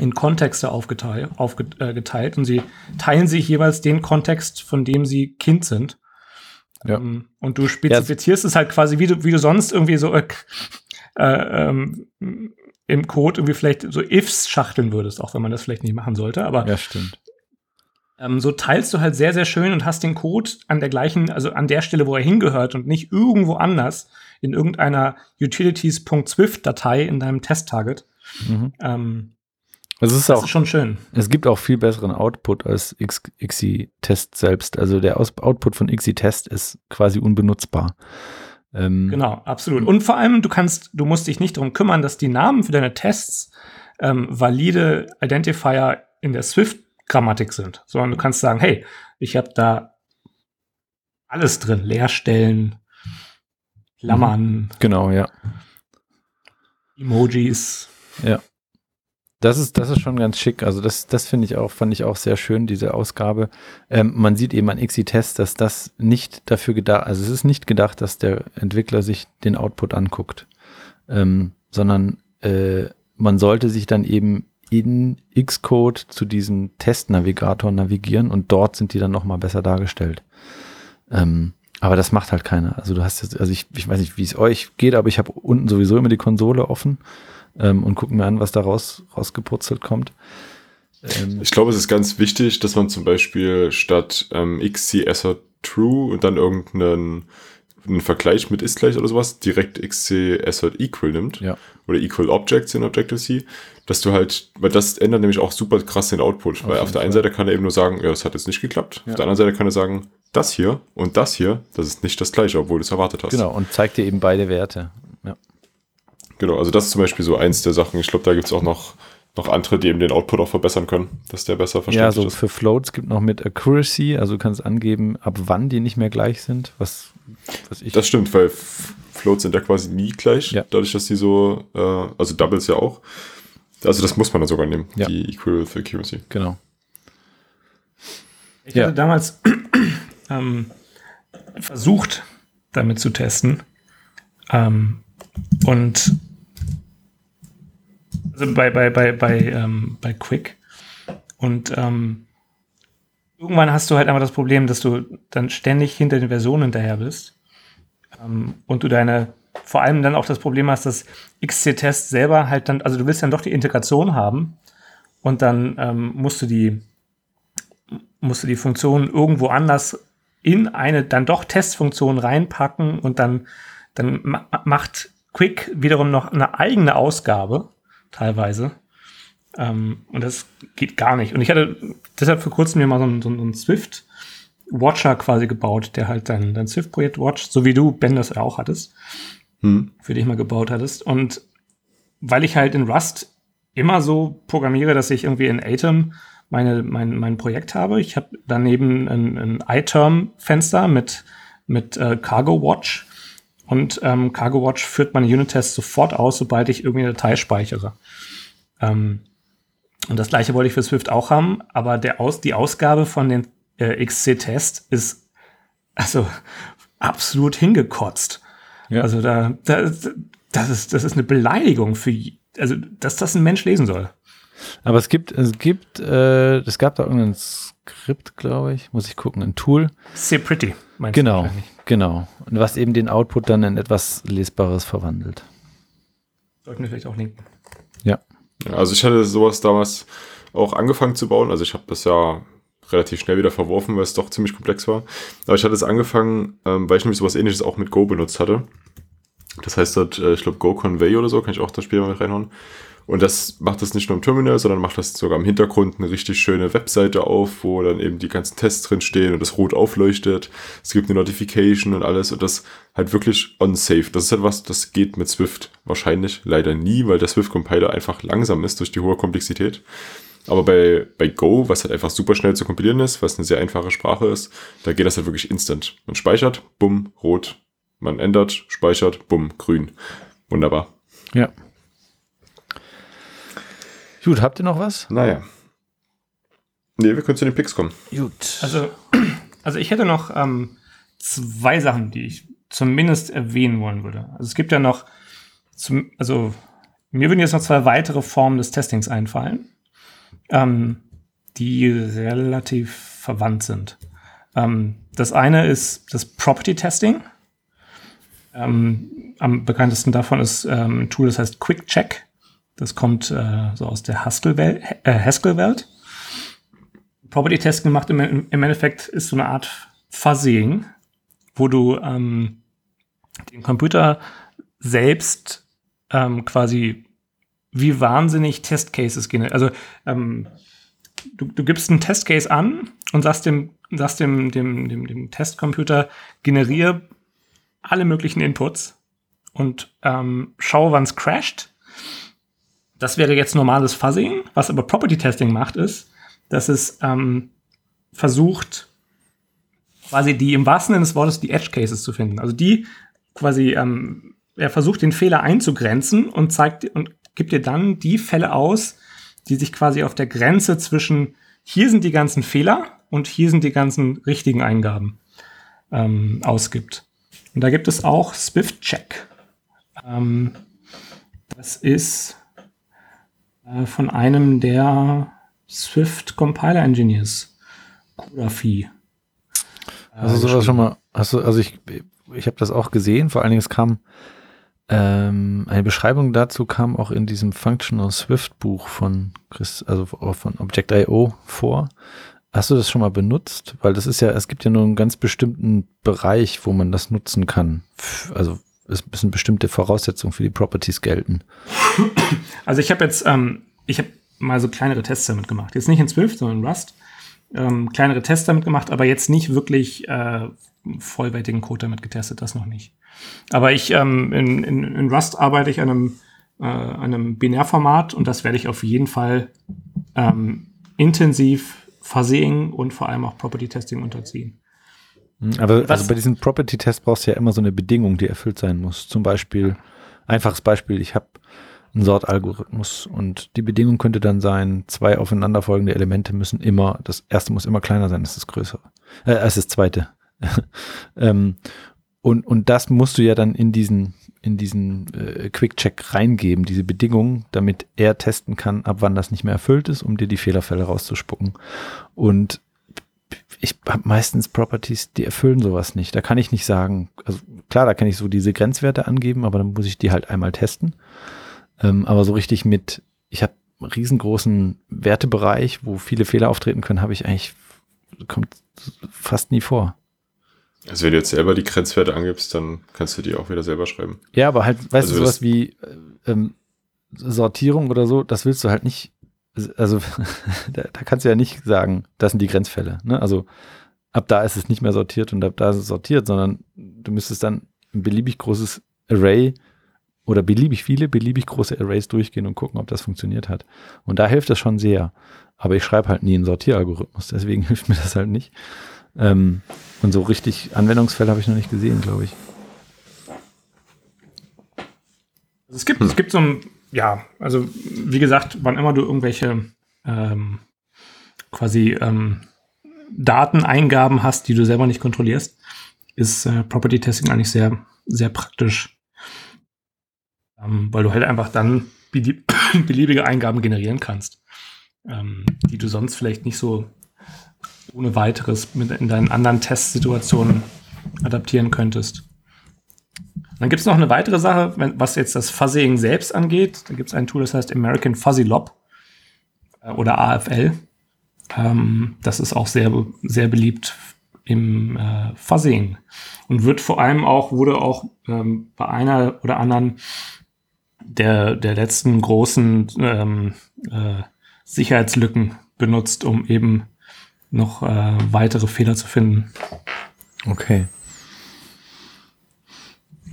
in Kontexte aufgeteilt, aufgeteilt und sie teilen sich jeweils den Kontext, von dem sie Kind sind. Ja. Ähm, und du spezifizierst ja. es halt quasi, wie du, wie du sonst irgendwie so äh, äh, ähm, im Code irgendwie vielleicht so Ifs schachteln würdest, auch wenn man das vielleicht nicht machen sollte. Aber ja, stimmt. Ähm, so teilst du halt sehr, sehr schön und hast den Code an der gleichen, also an der Stelle, wo er hingehört und nicht irgendwo anders in irgendeiner utilities.swift-Datei in deinem Test-Target. Mhm. Ähm, das ist, das auch, ist schon schön. Es gibt auch viel besseren Output als XI-Test selbst. Also der Aus Output von XI-Test ist quasi unbenutzbar. Ähm, genau, absolut. Und vor allem, du kannst, du musst dich nicht darum kümmern, dass die Namen für deine Tests ähm, valide Identifier in der Swift-Grammatik sind, sondern du kannst sagen, hey, ich habe da alles drin, Leerstellen, Klammern. Genau, ja. Emojis. Ja. Das ist, das ist schon ganz schick. Also das, das finde ich auch, fand ich auch sehr schön, diese Ausgabe. Ähm, man sieht eben an XI-Test, dass das nicht dafür gedacht, also es ist nicht gedacht, dass der Entwickler sich den Output anguckt, ähm, sondern äh, man sollte sich dann eben in Xcode zu diesem Testnavigator navigieren und dort sind die dann nochmal besser dargestellt. Ähm, aber das macht halt keiner. Also du hast jetzt, also ich, ich weiß nicht, wie es euch geht, aber ich habe unten sowieso immer die Konsole offen ähm, und gucken mir an, was da raus, rausgeputzelt kommt. Ähm, ich glaube, es ist ganz wichtig, dass man zum Beispiel statt ähm, XC Assert True und dann irgendeinen einen Vergleich mit ist gleich oder sowas direkt XC Assert Equal nimmt. Ja. Oder Equal Objects in Objective-C, dass du halt, weil das ändert nämlich auch super krass den Output, auf weil auf der einen Seite kann er eben nur sagen, ja, das hat jetzt nicht geklappt. Ja. Auf der anderen Seite kann er sagen, das hier und das hier, das ist nicht das gleiche, obwohl du es erwartet hast. Genau, und zeigt dir eben beide Werte. Genau, also das ist zum Beispiel so eins der Sachen. Ich glaube, da gibt es auch noch, noch andere, die eben den Output auch verbessern können, dass der besser verständlich ja, so ist. Ja, für Floats gibt noch mit Accuracy, also du kannst angeben, ab wann die nicht mehr gleich sind, was, was ich. Das stimmt, weil Floats sind ja quasi nie gleich, ja. dadurch, dass die so, äh, also Doubles ja auch. Also das muss man dann sogar nehmen, ja. die Equal with Accuracy. Genau. Ich ja. hatte damals ähm, versucht, damit zu testen. Ähm, und also bei, bei, bei, bei, ähm, bei Quick. Und ähm, irgendwann hast du halt einfach das Problem, dass du dann ständig hinter den Versionen hinterher bist. Ähm, und du deine, vor allem dann auch das Problem hast, dass XC-Test selber halt dann, also du willst dann doch die Integration haben und dann ähm, musst du die, musst du die Funktion irgendwo anders in eine dann doch Testfunktion reinpacken und dann, dann ma macht Quick wiederum noch eine eigene Ausgabe teilweise. Ähm, und das geht gar nicht. Und ich hatte deshalb vor kurzem mir mal so einen, so einen Swift Watcher quasi gebaut, der halt dein, dein Swift-Projekt watcht, so wie du, Ben, das auch hattest, hm. für dich mal gebaut hattest. Und weil ich halt in Rust immer so programmiere, dass ich irgendwie in Atom meine, mein, mein Projekt habe. Ich habe daneben ein, ein iTerm-Fenster mit, mit äh, Cargo Watch. Und ähm, Cargo Watch führt meine Unit-Tests sofort aus, sobald ich irgendwie eine Datei speichere. Ähm, und das gleiche wollte ich für Swift auch haben, aber der Aus, die Ausgabe von den äh, XC-Test ist also absolut hingekotzt. Ja. Also da, da, das ist, das ist eine Beleidigung für, also, dass das ein Mensch lesen soll. Aber es gibt, es gibt, äh, es gab da irgendein Skript, glaube ich, muss ich gucken, ein Tool. Say Pretty, meinst genau, du Genau, und was eben den Output dann in etwas Lesbares verwandelt. Sollten wir vielleicht auch linken. Ja. ja. Also ich hatte sowas damals auch angefangen zu bauen. Also ich habe das ja relativ schnell wieder verworfen, weil es doch ziemlich komplex war. Aber ich hatte es angefangen, ähm, weil ich nämlich sowas ähnliches auch mit Go benutzt hatte. Das heißt dort, äh, ich glaube Go Convey oder so, kann ich auch das Spiel mal reinhauen. Und das macht das nicht nur im Terminal, sondern macht das sogar im Hintergrund eine richtig schöne Webseite auf, wo dann eben die ganzen Tests drin stehen und das rot aufleuchtet. Es gibt eine Notification und alles und das halt wirklich unsafe. Das ist halt was, das geht mit Swift wahrscheinlich leider nie, weil der Swift-Compiler einfach langsam ist durch die hohe Komplexität. Aber bei, bei Go, was halt einfach super schnell zu kompilieren ist, was eine sehr einfache Sprache ist, da geht das halt wirklich instant. Man speichert, bumm, rot. Man ändert, speichert, bumm, grün. Wunderbar. Ja. Gut, habt ihr noch was? Naja. Nee, wir können zu den Picks kommen. Gut. Also, also ich hätte noch ähm, zwei Sachen, die ich zumindest erwähnen wollen würde. Also es gibt ja noch, zum, also mir würden jetzt noch zwei weitere Formen des Testings einfallen. ähm, die relativ verwandt sind. Ähm, das eine ist das Property Testing. Ähm, am bekanntesten davon ist ähm, ein Tool, das heißt Quick Check. Das kommt äh, so aus der Haskell-Welt. Äh, Haskell Property Testing macht im, Endeffekt ist so eine Art Fuzzying, wo du ähm, den Computer selbst ähm, quasi wie wahnsinnig Testcases gehen. Also ähm, du, du gibst einen Testcase an und sagst dem, sagst dem, dem, dem, dem Testcomputer, generiere alle möglichen Inputs und ähm, schau, wann es crasht. Das wäre jetzt normales Fuzzing. Was aber Property Testing macht, ist, dass es ähm, versucht, quasi die im wahrsten Sinne des Wortes die Edge Cases zu finden. Also die quasi, ähm, er versucht den Fehler einzugrenzen und zeigt und gibt dir dann die Fälle aus, die sich quasi auf der Grenze zwischen hier sind die ganzen Fehler und hier sind die ganzen richtigen Eingaben ähm, ausgibt. Und da gibt es auch Swift Check. Ähm, das ist von einem der Swift Compiler Engineers, Kurafi. Äh, also sowas schon mal, hast du, also ich, ich habe das auch gesehen, vor allen Dingen es kam ähm, eine Beschreibung dazu kam auch in diesem Functional Swift Buch von Chris, also von Object.io vor. Hast du das schon mal benutzt? Weil das ist ja, es gibt ja nur einen ganz bestimmten Bereich, wo man das nutzen kann. Also es müssen bestimmte Voraussetzungen für die Properties gelten. Also ich habe jetzt, ähm, ich habe mal so kleinere Tests damit gemacht. Jetzt nicht in Swift, sondern in Rust. Ähm, kleinere Tests damit gemacht, aber jetzt nicht wirklich äh, vollwertigen Code damit getestet, das noch nicht. Aber ich ähm, in, in, in Rust arbeite ich an einem, äh, einem Binärformat und das werde ich auf jeden Fall ähm, intensiv versehen und vor allem auch Property Testing unterziehen. Hm, aber also bei diesem Property Test brauchst du ja immer so eine Bedingung, die erfüllt sein muss. Zum Beispiel, einfaches Beispiel, ich habe einen Sortalgorithmus und die Bedingung könnte dann sein, zwei aufeinanderfolgende Elemente müssen immer, das erste muss immer kleiner sein als das größere, äh, als das zweite. ähm, und, und das musst du ja dann in diesen, in diesen äh, Quick-Check reingeben, diese Bedingungen, damit er testen kann, ab wann das nicht mehr erfüllt ist, um dir die Fehlerfälle rauszuspucken. Und ich habe meistens Properties, die erfüllen sowas nicht. Da kann ich nicht sagen, also klar, da kann ich so diese Grenzwerte angeben, aber dann muss ich die halt einmal testen. Ähm, aber so richtig mit, ich habe einen riesengroßen Wertebereich, wo viele Fehler auftreten können, habe ich eigentlich, kommt fast nie vor. Also wenn du jetzt selber die Grenzwerte angibst, dann kannst du die auch wieder selber schreiben. Ja, aber halt, weißt also du, sowas wie äh, ähm, Sortierung oder so, das willst du halt nicht, also da, da, kannst du ja nicht sagen, das sind die Grenzfälle. Ne? Also ab da ist es nicht mehr sortiert und ab da ist es sortiert, sondern du müsstest dann ein beliebig großes Array oder beliebig viele, beliebig große Arrays durchgehen und gucken, ob das funktioniert hat. Und da hilft das schon sehr. Aber ich schreibe halt nie einen Sortieralgorithmus, deswegen hilft mir das halt nicht. Ähm, und so richtig Anwendungsfälle habe ich noch nicht gesehen, glaube ich. Also es gibt, hm. es gibt so ein, ja, also wie gesagt, wann immer du irgendwelche ähm, quasi ähm, Dateneingaben hast, die du selber nicht kontrollierst, ist äh, Property Testing eigentlich sehr, sehr praktisch. Ähm, weil du halt einfach dann beliebige Eingaben generieren kannst, ähm, die du sonst vielleicht nicht so ohne weiteres mit in deinen anderen Testsituationen adaptieren könntest. Dann gibt es noch eine weitere Sache, was jetzt das Fuzzing selbst angeht. Da gibt es ein Tool, das heißt American Fuzzy Lob äh, oder AFL. Ähm, das ist auch sehr, sehr beliebt im äh, Fuzzing und wird vor allem auch, wurde auch ähm, bei einer oder anderen der, der letzten großen ähm, äh, Sicherheitslücken benutzt, um eben noch äh, weitere Fehler zu finden. Okay.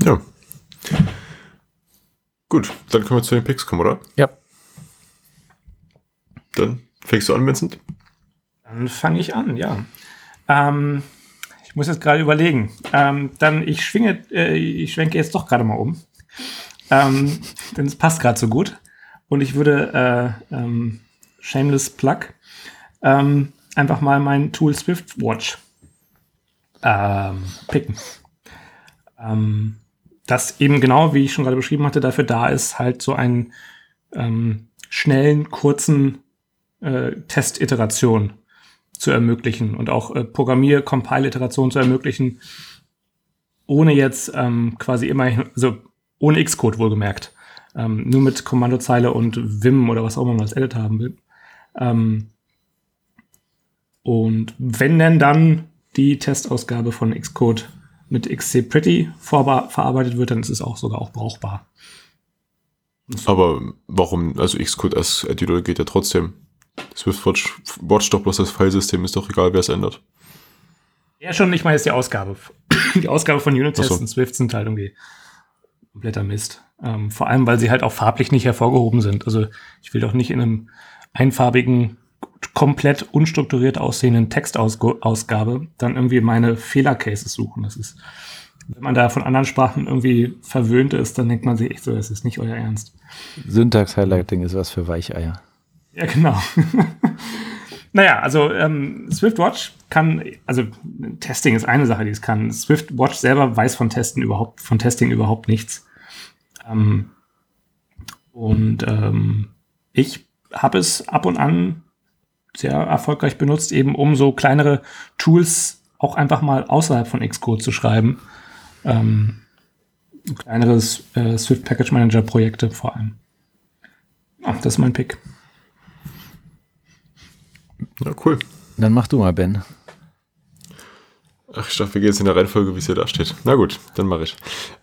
Ja. Gut, dann können wir zu den Picks kommen, oder? Ja. Dann fängst du an, Vincent? Dann fange ich an, ja. Ähm, ich muss jetzt gerade überlegen. Ähm, dann, ich schwinge, äh, ich schwenke jetzt doch gerade mal um. Ähm, denn es passt gerade so gut. Und ich würde äh, ähm, Shameless Plug ähm, einfach mal mein Tool Swift Watch ähm, picken. Ähm, das eben genau, wie ich schon gerade beschrieben hatte, dafür da ist, halt so einen ähm, schnellen, kurzen äh, Testiteration zu ermöglichen und auch äh, Programmier-Compile-Iteration zu ermöglichen, ohne jetzt ähm, quasi immer, also ohne Xcode wohlgemerkt, ähm, nur mit Kommandozeile und Vim oder was auch immer man als Editor haben will. Ähm, und wenn denn dann die Testausgabe von Xcode mit XC Pretty verarbeitet wird, dann ist es auch sogar auch brauchbar. Aber warum, also Xcode als Editor geht ja trotzdem. Swift Watch, Watch doch bloß das Filesystem, ist doch egal, wer es ändert. Ja, schon, ich meine, ist die Ausgabe. Die Ausgabe von Unit-Tests so. und Swift sind halt irgendwie kompletter Mist. Ähm, vor allem, weil sie halt auch farblich nicht hervorgehoben sind. Also ich will doch nicht in einem einfarbigen, komplett unstrukturiert aussehenden Textausgabe dann irgendwie meine Fehlercases suchen. Das ist, wenn man da von anderen Sprachen irgendwie verwöhnt ist, dann denkt man sich echt so, das ist nicht euer Ernst. Syntax-Highlighting ist was für Weicheier. Ja, genau. naja, also ähm, SwiftWatch kann, also Testing ist eine Sache, die es kann. SwiftWatch selber weiß von Testen überhaupt, von Testing überhaupt nichts. Ähm, und ähm, ich habe es ab und an sehr erfolgreich benutzt, eben um so kleinere Tools auch einfach mal außerhalb von Xcode zu schreiben. Ähm, kleineres äh, Swift Package Manager Projekte vor allem. Ja, das ist mein Pick. Ja, cool. Dann mach du mal, Ben. Ach, ich dachte, wir gehen jetzt in der Reihenfolge, wie es hier da steht. Na gut, dann mache ich.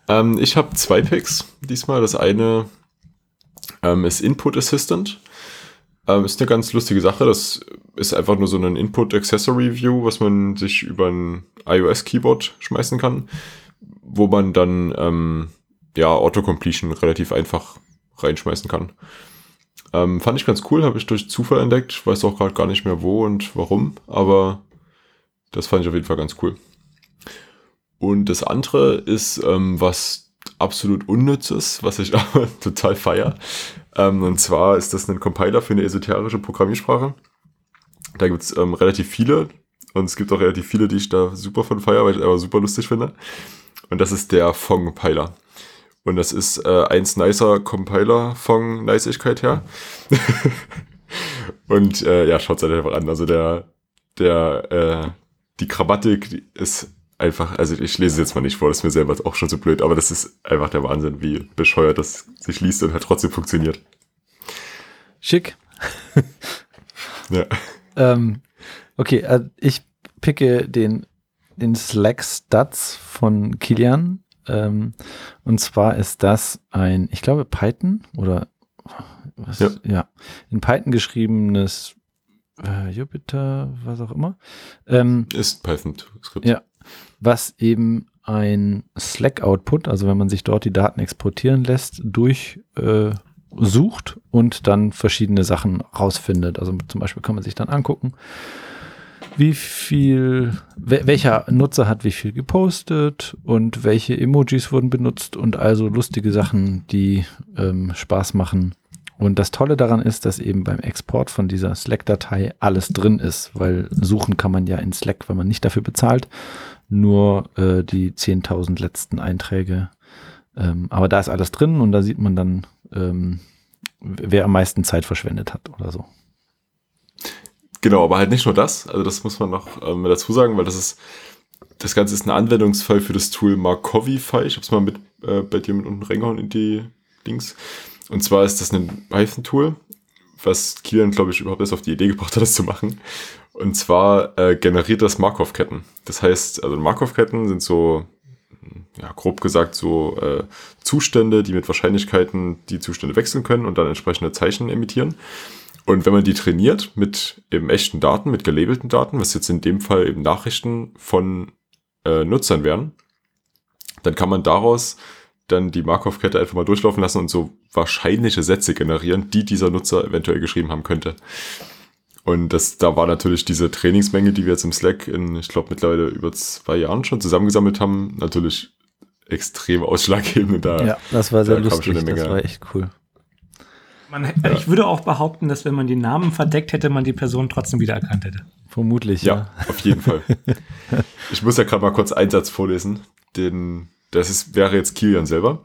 Ähm, ich habe zwei Picks diesmal. Das eine ähm, ist Input Assistant. Ähm, ist eine ganz lustige Sache. Das ist einfach nur so ein Input Accessory View, was man sich über ein iOS Keyboard schmeißen kann, wo man dann ähm, ja Autocompletion relativ einfach reinschmeißen kann. Ähm, fand ich ganz cool, habe ich durch Zufall entdeckt. Weiß auch gerade gar nicht mehr wo und warum, aber das fand ich auf jeden Fall ganz cool. Und das andere ist ähm, was absolut Unnützes, was ich aber total feier. Ähm, und zwar ist das ein Compiler für eine esoterische Programmiersprache. Da gibt es ähm, relativ viele und es gibt auch relativ viele, die ich da super von feier, weil ich aber super lustig finde. Und das ist der Fong-Piler. Und das ist äh, eins nicer Compiler von Niceigkeit her. und äh, ja, schaut es einfach an. Also der, der, äh, die Grammatik ist einfach, also ich lese es jetzt mal nicht vor, das ist mir selber auch schon so blöd, aber das ist einfach der Wahnsinn, wie bescheuert das sich liest und halt trotzdem funktioniert. Schick. ja. Ähm, okay, äh, ich picke den, den Slack Stats von Kilian ähm, und zwar ist das ein, ich glaube, Python oder was? Ja, ja in Python geschriebenes äh, Jupyter, was auch immer. Ähm, ist Python-Skript. Ja, was eben ein Slack-Output, also wenn man sich dort die Daten exportieren lässt, durchsucht äh, und dann verschiedene Sachen rausfindet. Also zum Beispiel kann man sich dann angucken, wie viel, welcher Nutzer hat wie viel gepostet und welche Emojis wurden benutzt und also lustige Sachen, die ähm, Spaß machen. Und das Tolle daran ist, dass eben beim Export von dieser Slack-Datei alles drin ist, weil suchen kann man ja in Slack, wenn man nicht dafür bezahlt, nur äh, die 10.000 letzten Einträge. Ähm, aber da ist alles drin und da sieht man dann, ähm, wer am meisten Zeit verschwendet hat oder so. Genau, aber halt nicht nur das. Also das muss man noch ähm, dazu sagen, weil das ist, das Ganze ist ein Anwendungsfall für das Tool Markovify. Ich habe es mal mit äh, bei dir mit unten reingehauen in die Links. Und zwar ist das ein Python-Tool, was Kilian, glaube ich, überhaupt erst auf die Idee gebracht hat, das zu machen. Und zwar äh, generiert das Markov-Ketten. Das heißt, also Markov-Ketten sind so, ja, grob gesagt, so äh, Zustände, die mit Wahrscheinlichkeiten die Zustände wechseln können und dann entsprechende Zeichen emittieren. Und wenn man die trainiert mit eben echten Daten, mit gelabelten Daten, was jetzt in dem Fall eben Nachrichten von äh, Nutzern wären, dann kann man daraus dann die Markov-Kette einfach mal durchlaufen lassen und so wahrscheinliche Sätze generieren, die dieser Nutzer eventuell geschrieben haben könnte. Und das, da war natürlich diese Trainingsmenge, die wir jetzt im Slack in, ich glaube, mittlerweile über zwei Jahren schon zusammengesammelt haben, natürlich extrem ausschlaggebend. Da, ja, das war sehr lustig, das war echt cool. Man, ja. Ich würde auch behaupten, dass wenn man die Namen verdeckt hätte, man die Person trotzdem wiedererkannt hätte. Vermutlich, ja. Ja, auf jeden Fall. ich muss ja gerade mal kurz einen Satz vorlesen. Den, das ist, wäre jetzt Kilian selber.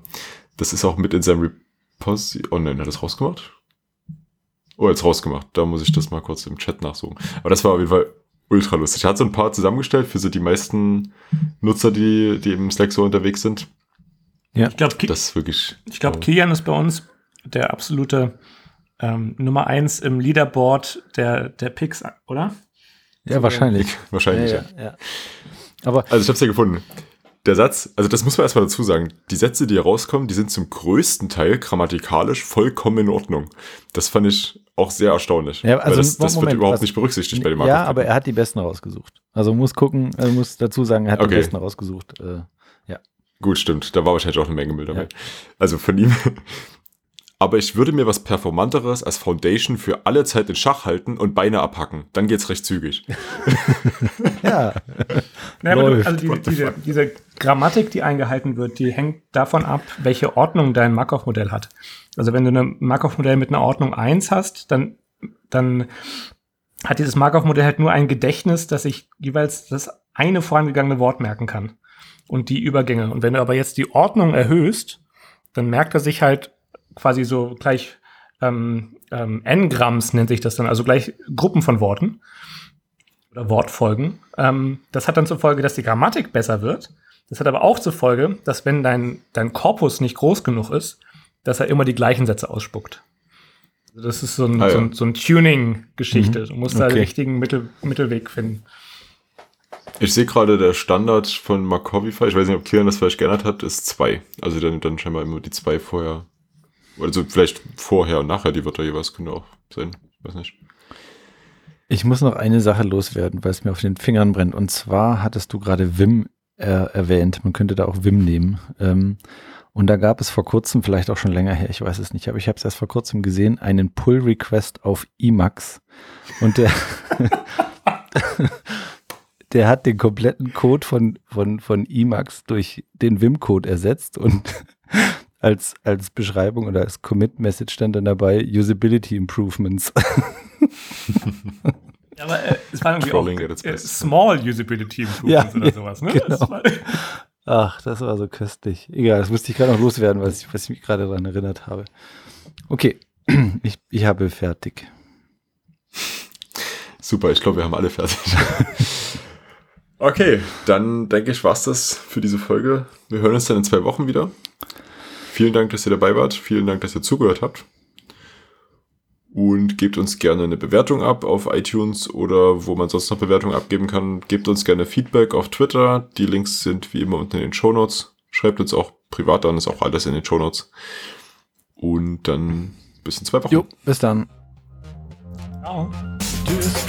Das ist auch mit in seinem Repository. Oh nein, hat er das rausgemacht? Oh, jetzt rausgemacht. Da muss ich das mal kurz im Chat nachsuchen. Aber das war auf jeden Fall ultra lustig. Er hat so ein paar zusammengestellt für so die meisten Nutzer, die, die im Slack so unterwegs sind. Ja. Ich glaube, das ist wirklich. Ich glaube, Kian ist bei uns der absolute ähm, Nummer eins im Leaderboard der, der Picks, oder? Ja, so, wahrscheinlich. Wahrscheinlich, ja. ja. ja. Aber also ich habe es ja gefunden. Der Satz, also das muss man erstmal dazu sagen, die Sätze, die hier rauskommen, die sind zum größten Teil grammatikalisch vollkommen in Ordnung. Das fand ich auch sehr erstaunlich. Ja, also das, das Moment, wird überhaupt was, nicht berücksichtigt bei dem Ja, aber er hat die besten rausgesucht. Also muss gucken, er muss dazu sagen, er hat okay. die besten rausgesucht. Äh, ja. Gut, stimmt. Da war wahrscheinlich auch eine Menge Müll dabei. Ja. Also von ihm aber ich würde mir was Performanteres als Foundation für alle Zeit in Schach halten und Beine abhacken. Dann geht's recht zügig. ja. naja, du, also die, diese, diese, Grammatik, die eingehalten wird, die hängt davon ab, welche Ordnung dein Markov-Modell hat. Also wenn du ein Markov-Modell mit einer Ordnung 1 hast, dann, dann hat dieses Markov-Modell halt nur ein Gedächtnis, dass ich jeweils das eine vorangegangene Wort merken kann. Und die Übergänge. Und wenn du aber jetzt die Ordnung erhöhst, dann merkt er sich halt quasi so gleich ähm, ähm, N-Gramms nennt sich das dann, also gleich Gruppen von Worten oder Wortfolgen. Ähm, das hat dann zur Folge, dass die Grammatik besser wird. Das hat aber auch zur Folge, dass wenn dein, dein Korpus nicht groß genug ist, dass er immer die gleichen Sätze ausspuckt. Also das ist so ein, ah, ja. so ein, so ein Tuning-Geschichte. Mhm. Du musst okay. da den richtigen Mittel, Mittelweg finden. Ich sehe gerade, der Standard von Markovify, ich weiß nicht, ob Kieran das vielleicht geändert hat, ist zwei. Also dann, dann scheinbar immer die zwei vorher also vielleicht vorher und nachher die Wörter jeweils können auch sein. Ich weiß nicht. Ich muss noch eine Sache loswerden, weil es mir auf den Fingern brennt. Und zwar hattest du gerade Wim äh, erwähnt. Man könnte da auch Wim nehmen. Ähm, und da gab es vor kurzem, vielleicht auch schon länger her, ich weiß es nicht, aber ich habe es erst vor kurzem gesehen, einen Pull-Request auf Emacs. Und der, der hat den kompletten Code von, von, von Emacs durch den Vim-Code ersetzt und als, als Beschreibung oder als Commit-Message stand dann dabei Usability Improvements. Ja, aber äh, es war irgendwie auch äh, Small Usability Improvements ja, oder sowas, ne? Genau. Das Ach, das war so köstlich. Egal, das musste ich gerade noch loswerden, was ich, was ich mich gerade daran erinnert habe. Okay, ich, ich habe fertig. Super, ich glaube, wir haben alle fertig. okay, dann denke ich, war es das für diese Folge. Wir hören uns dann in zwei Wochen wieder. Vielen Dank, dass ihr dabei wart. Vielen Dank, dass ihr zugehört habt. Und gebt uns gerne eine Bewertung ab auf iTunes oder wo man sonst noch Bewertungen abgeben kann. Gebt uns gerne Feedback auf Twitter. Die Links sind wie immer unten in den Show Notes. Schreibt uns auch privat an, ist auch alles in den Show Notes. Und dann bis in zwei Wochen. Jo, bis dann. Ciao. Tschüss.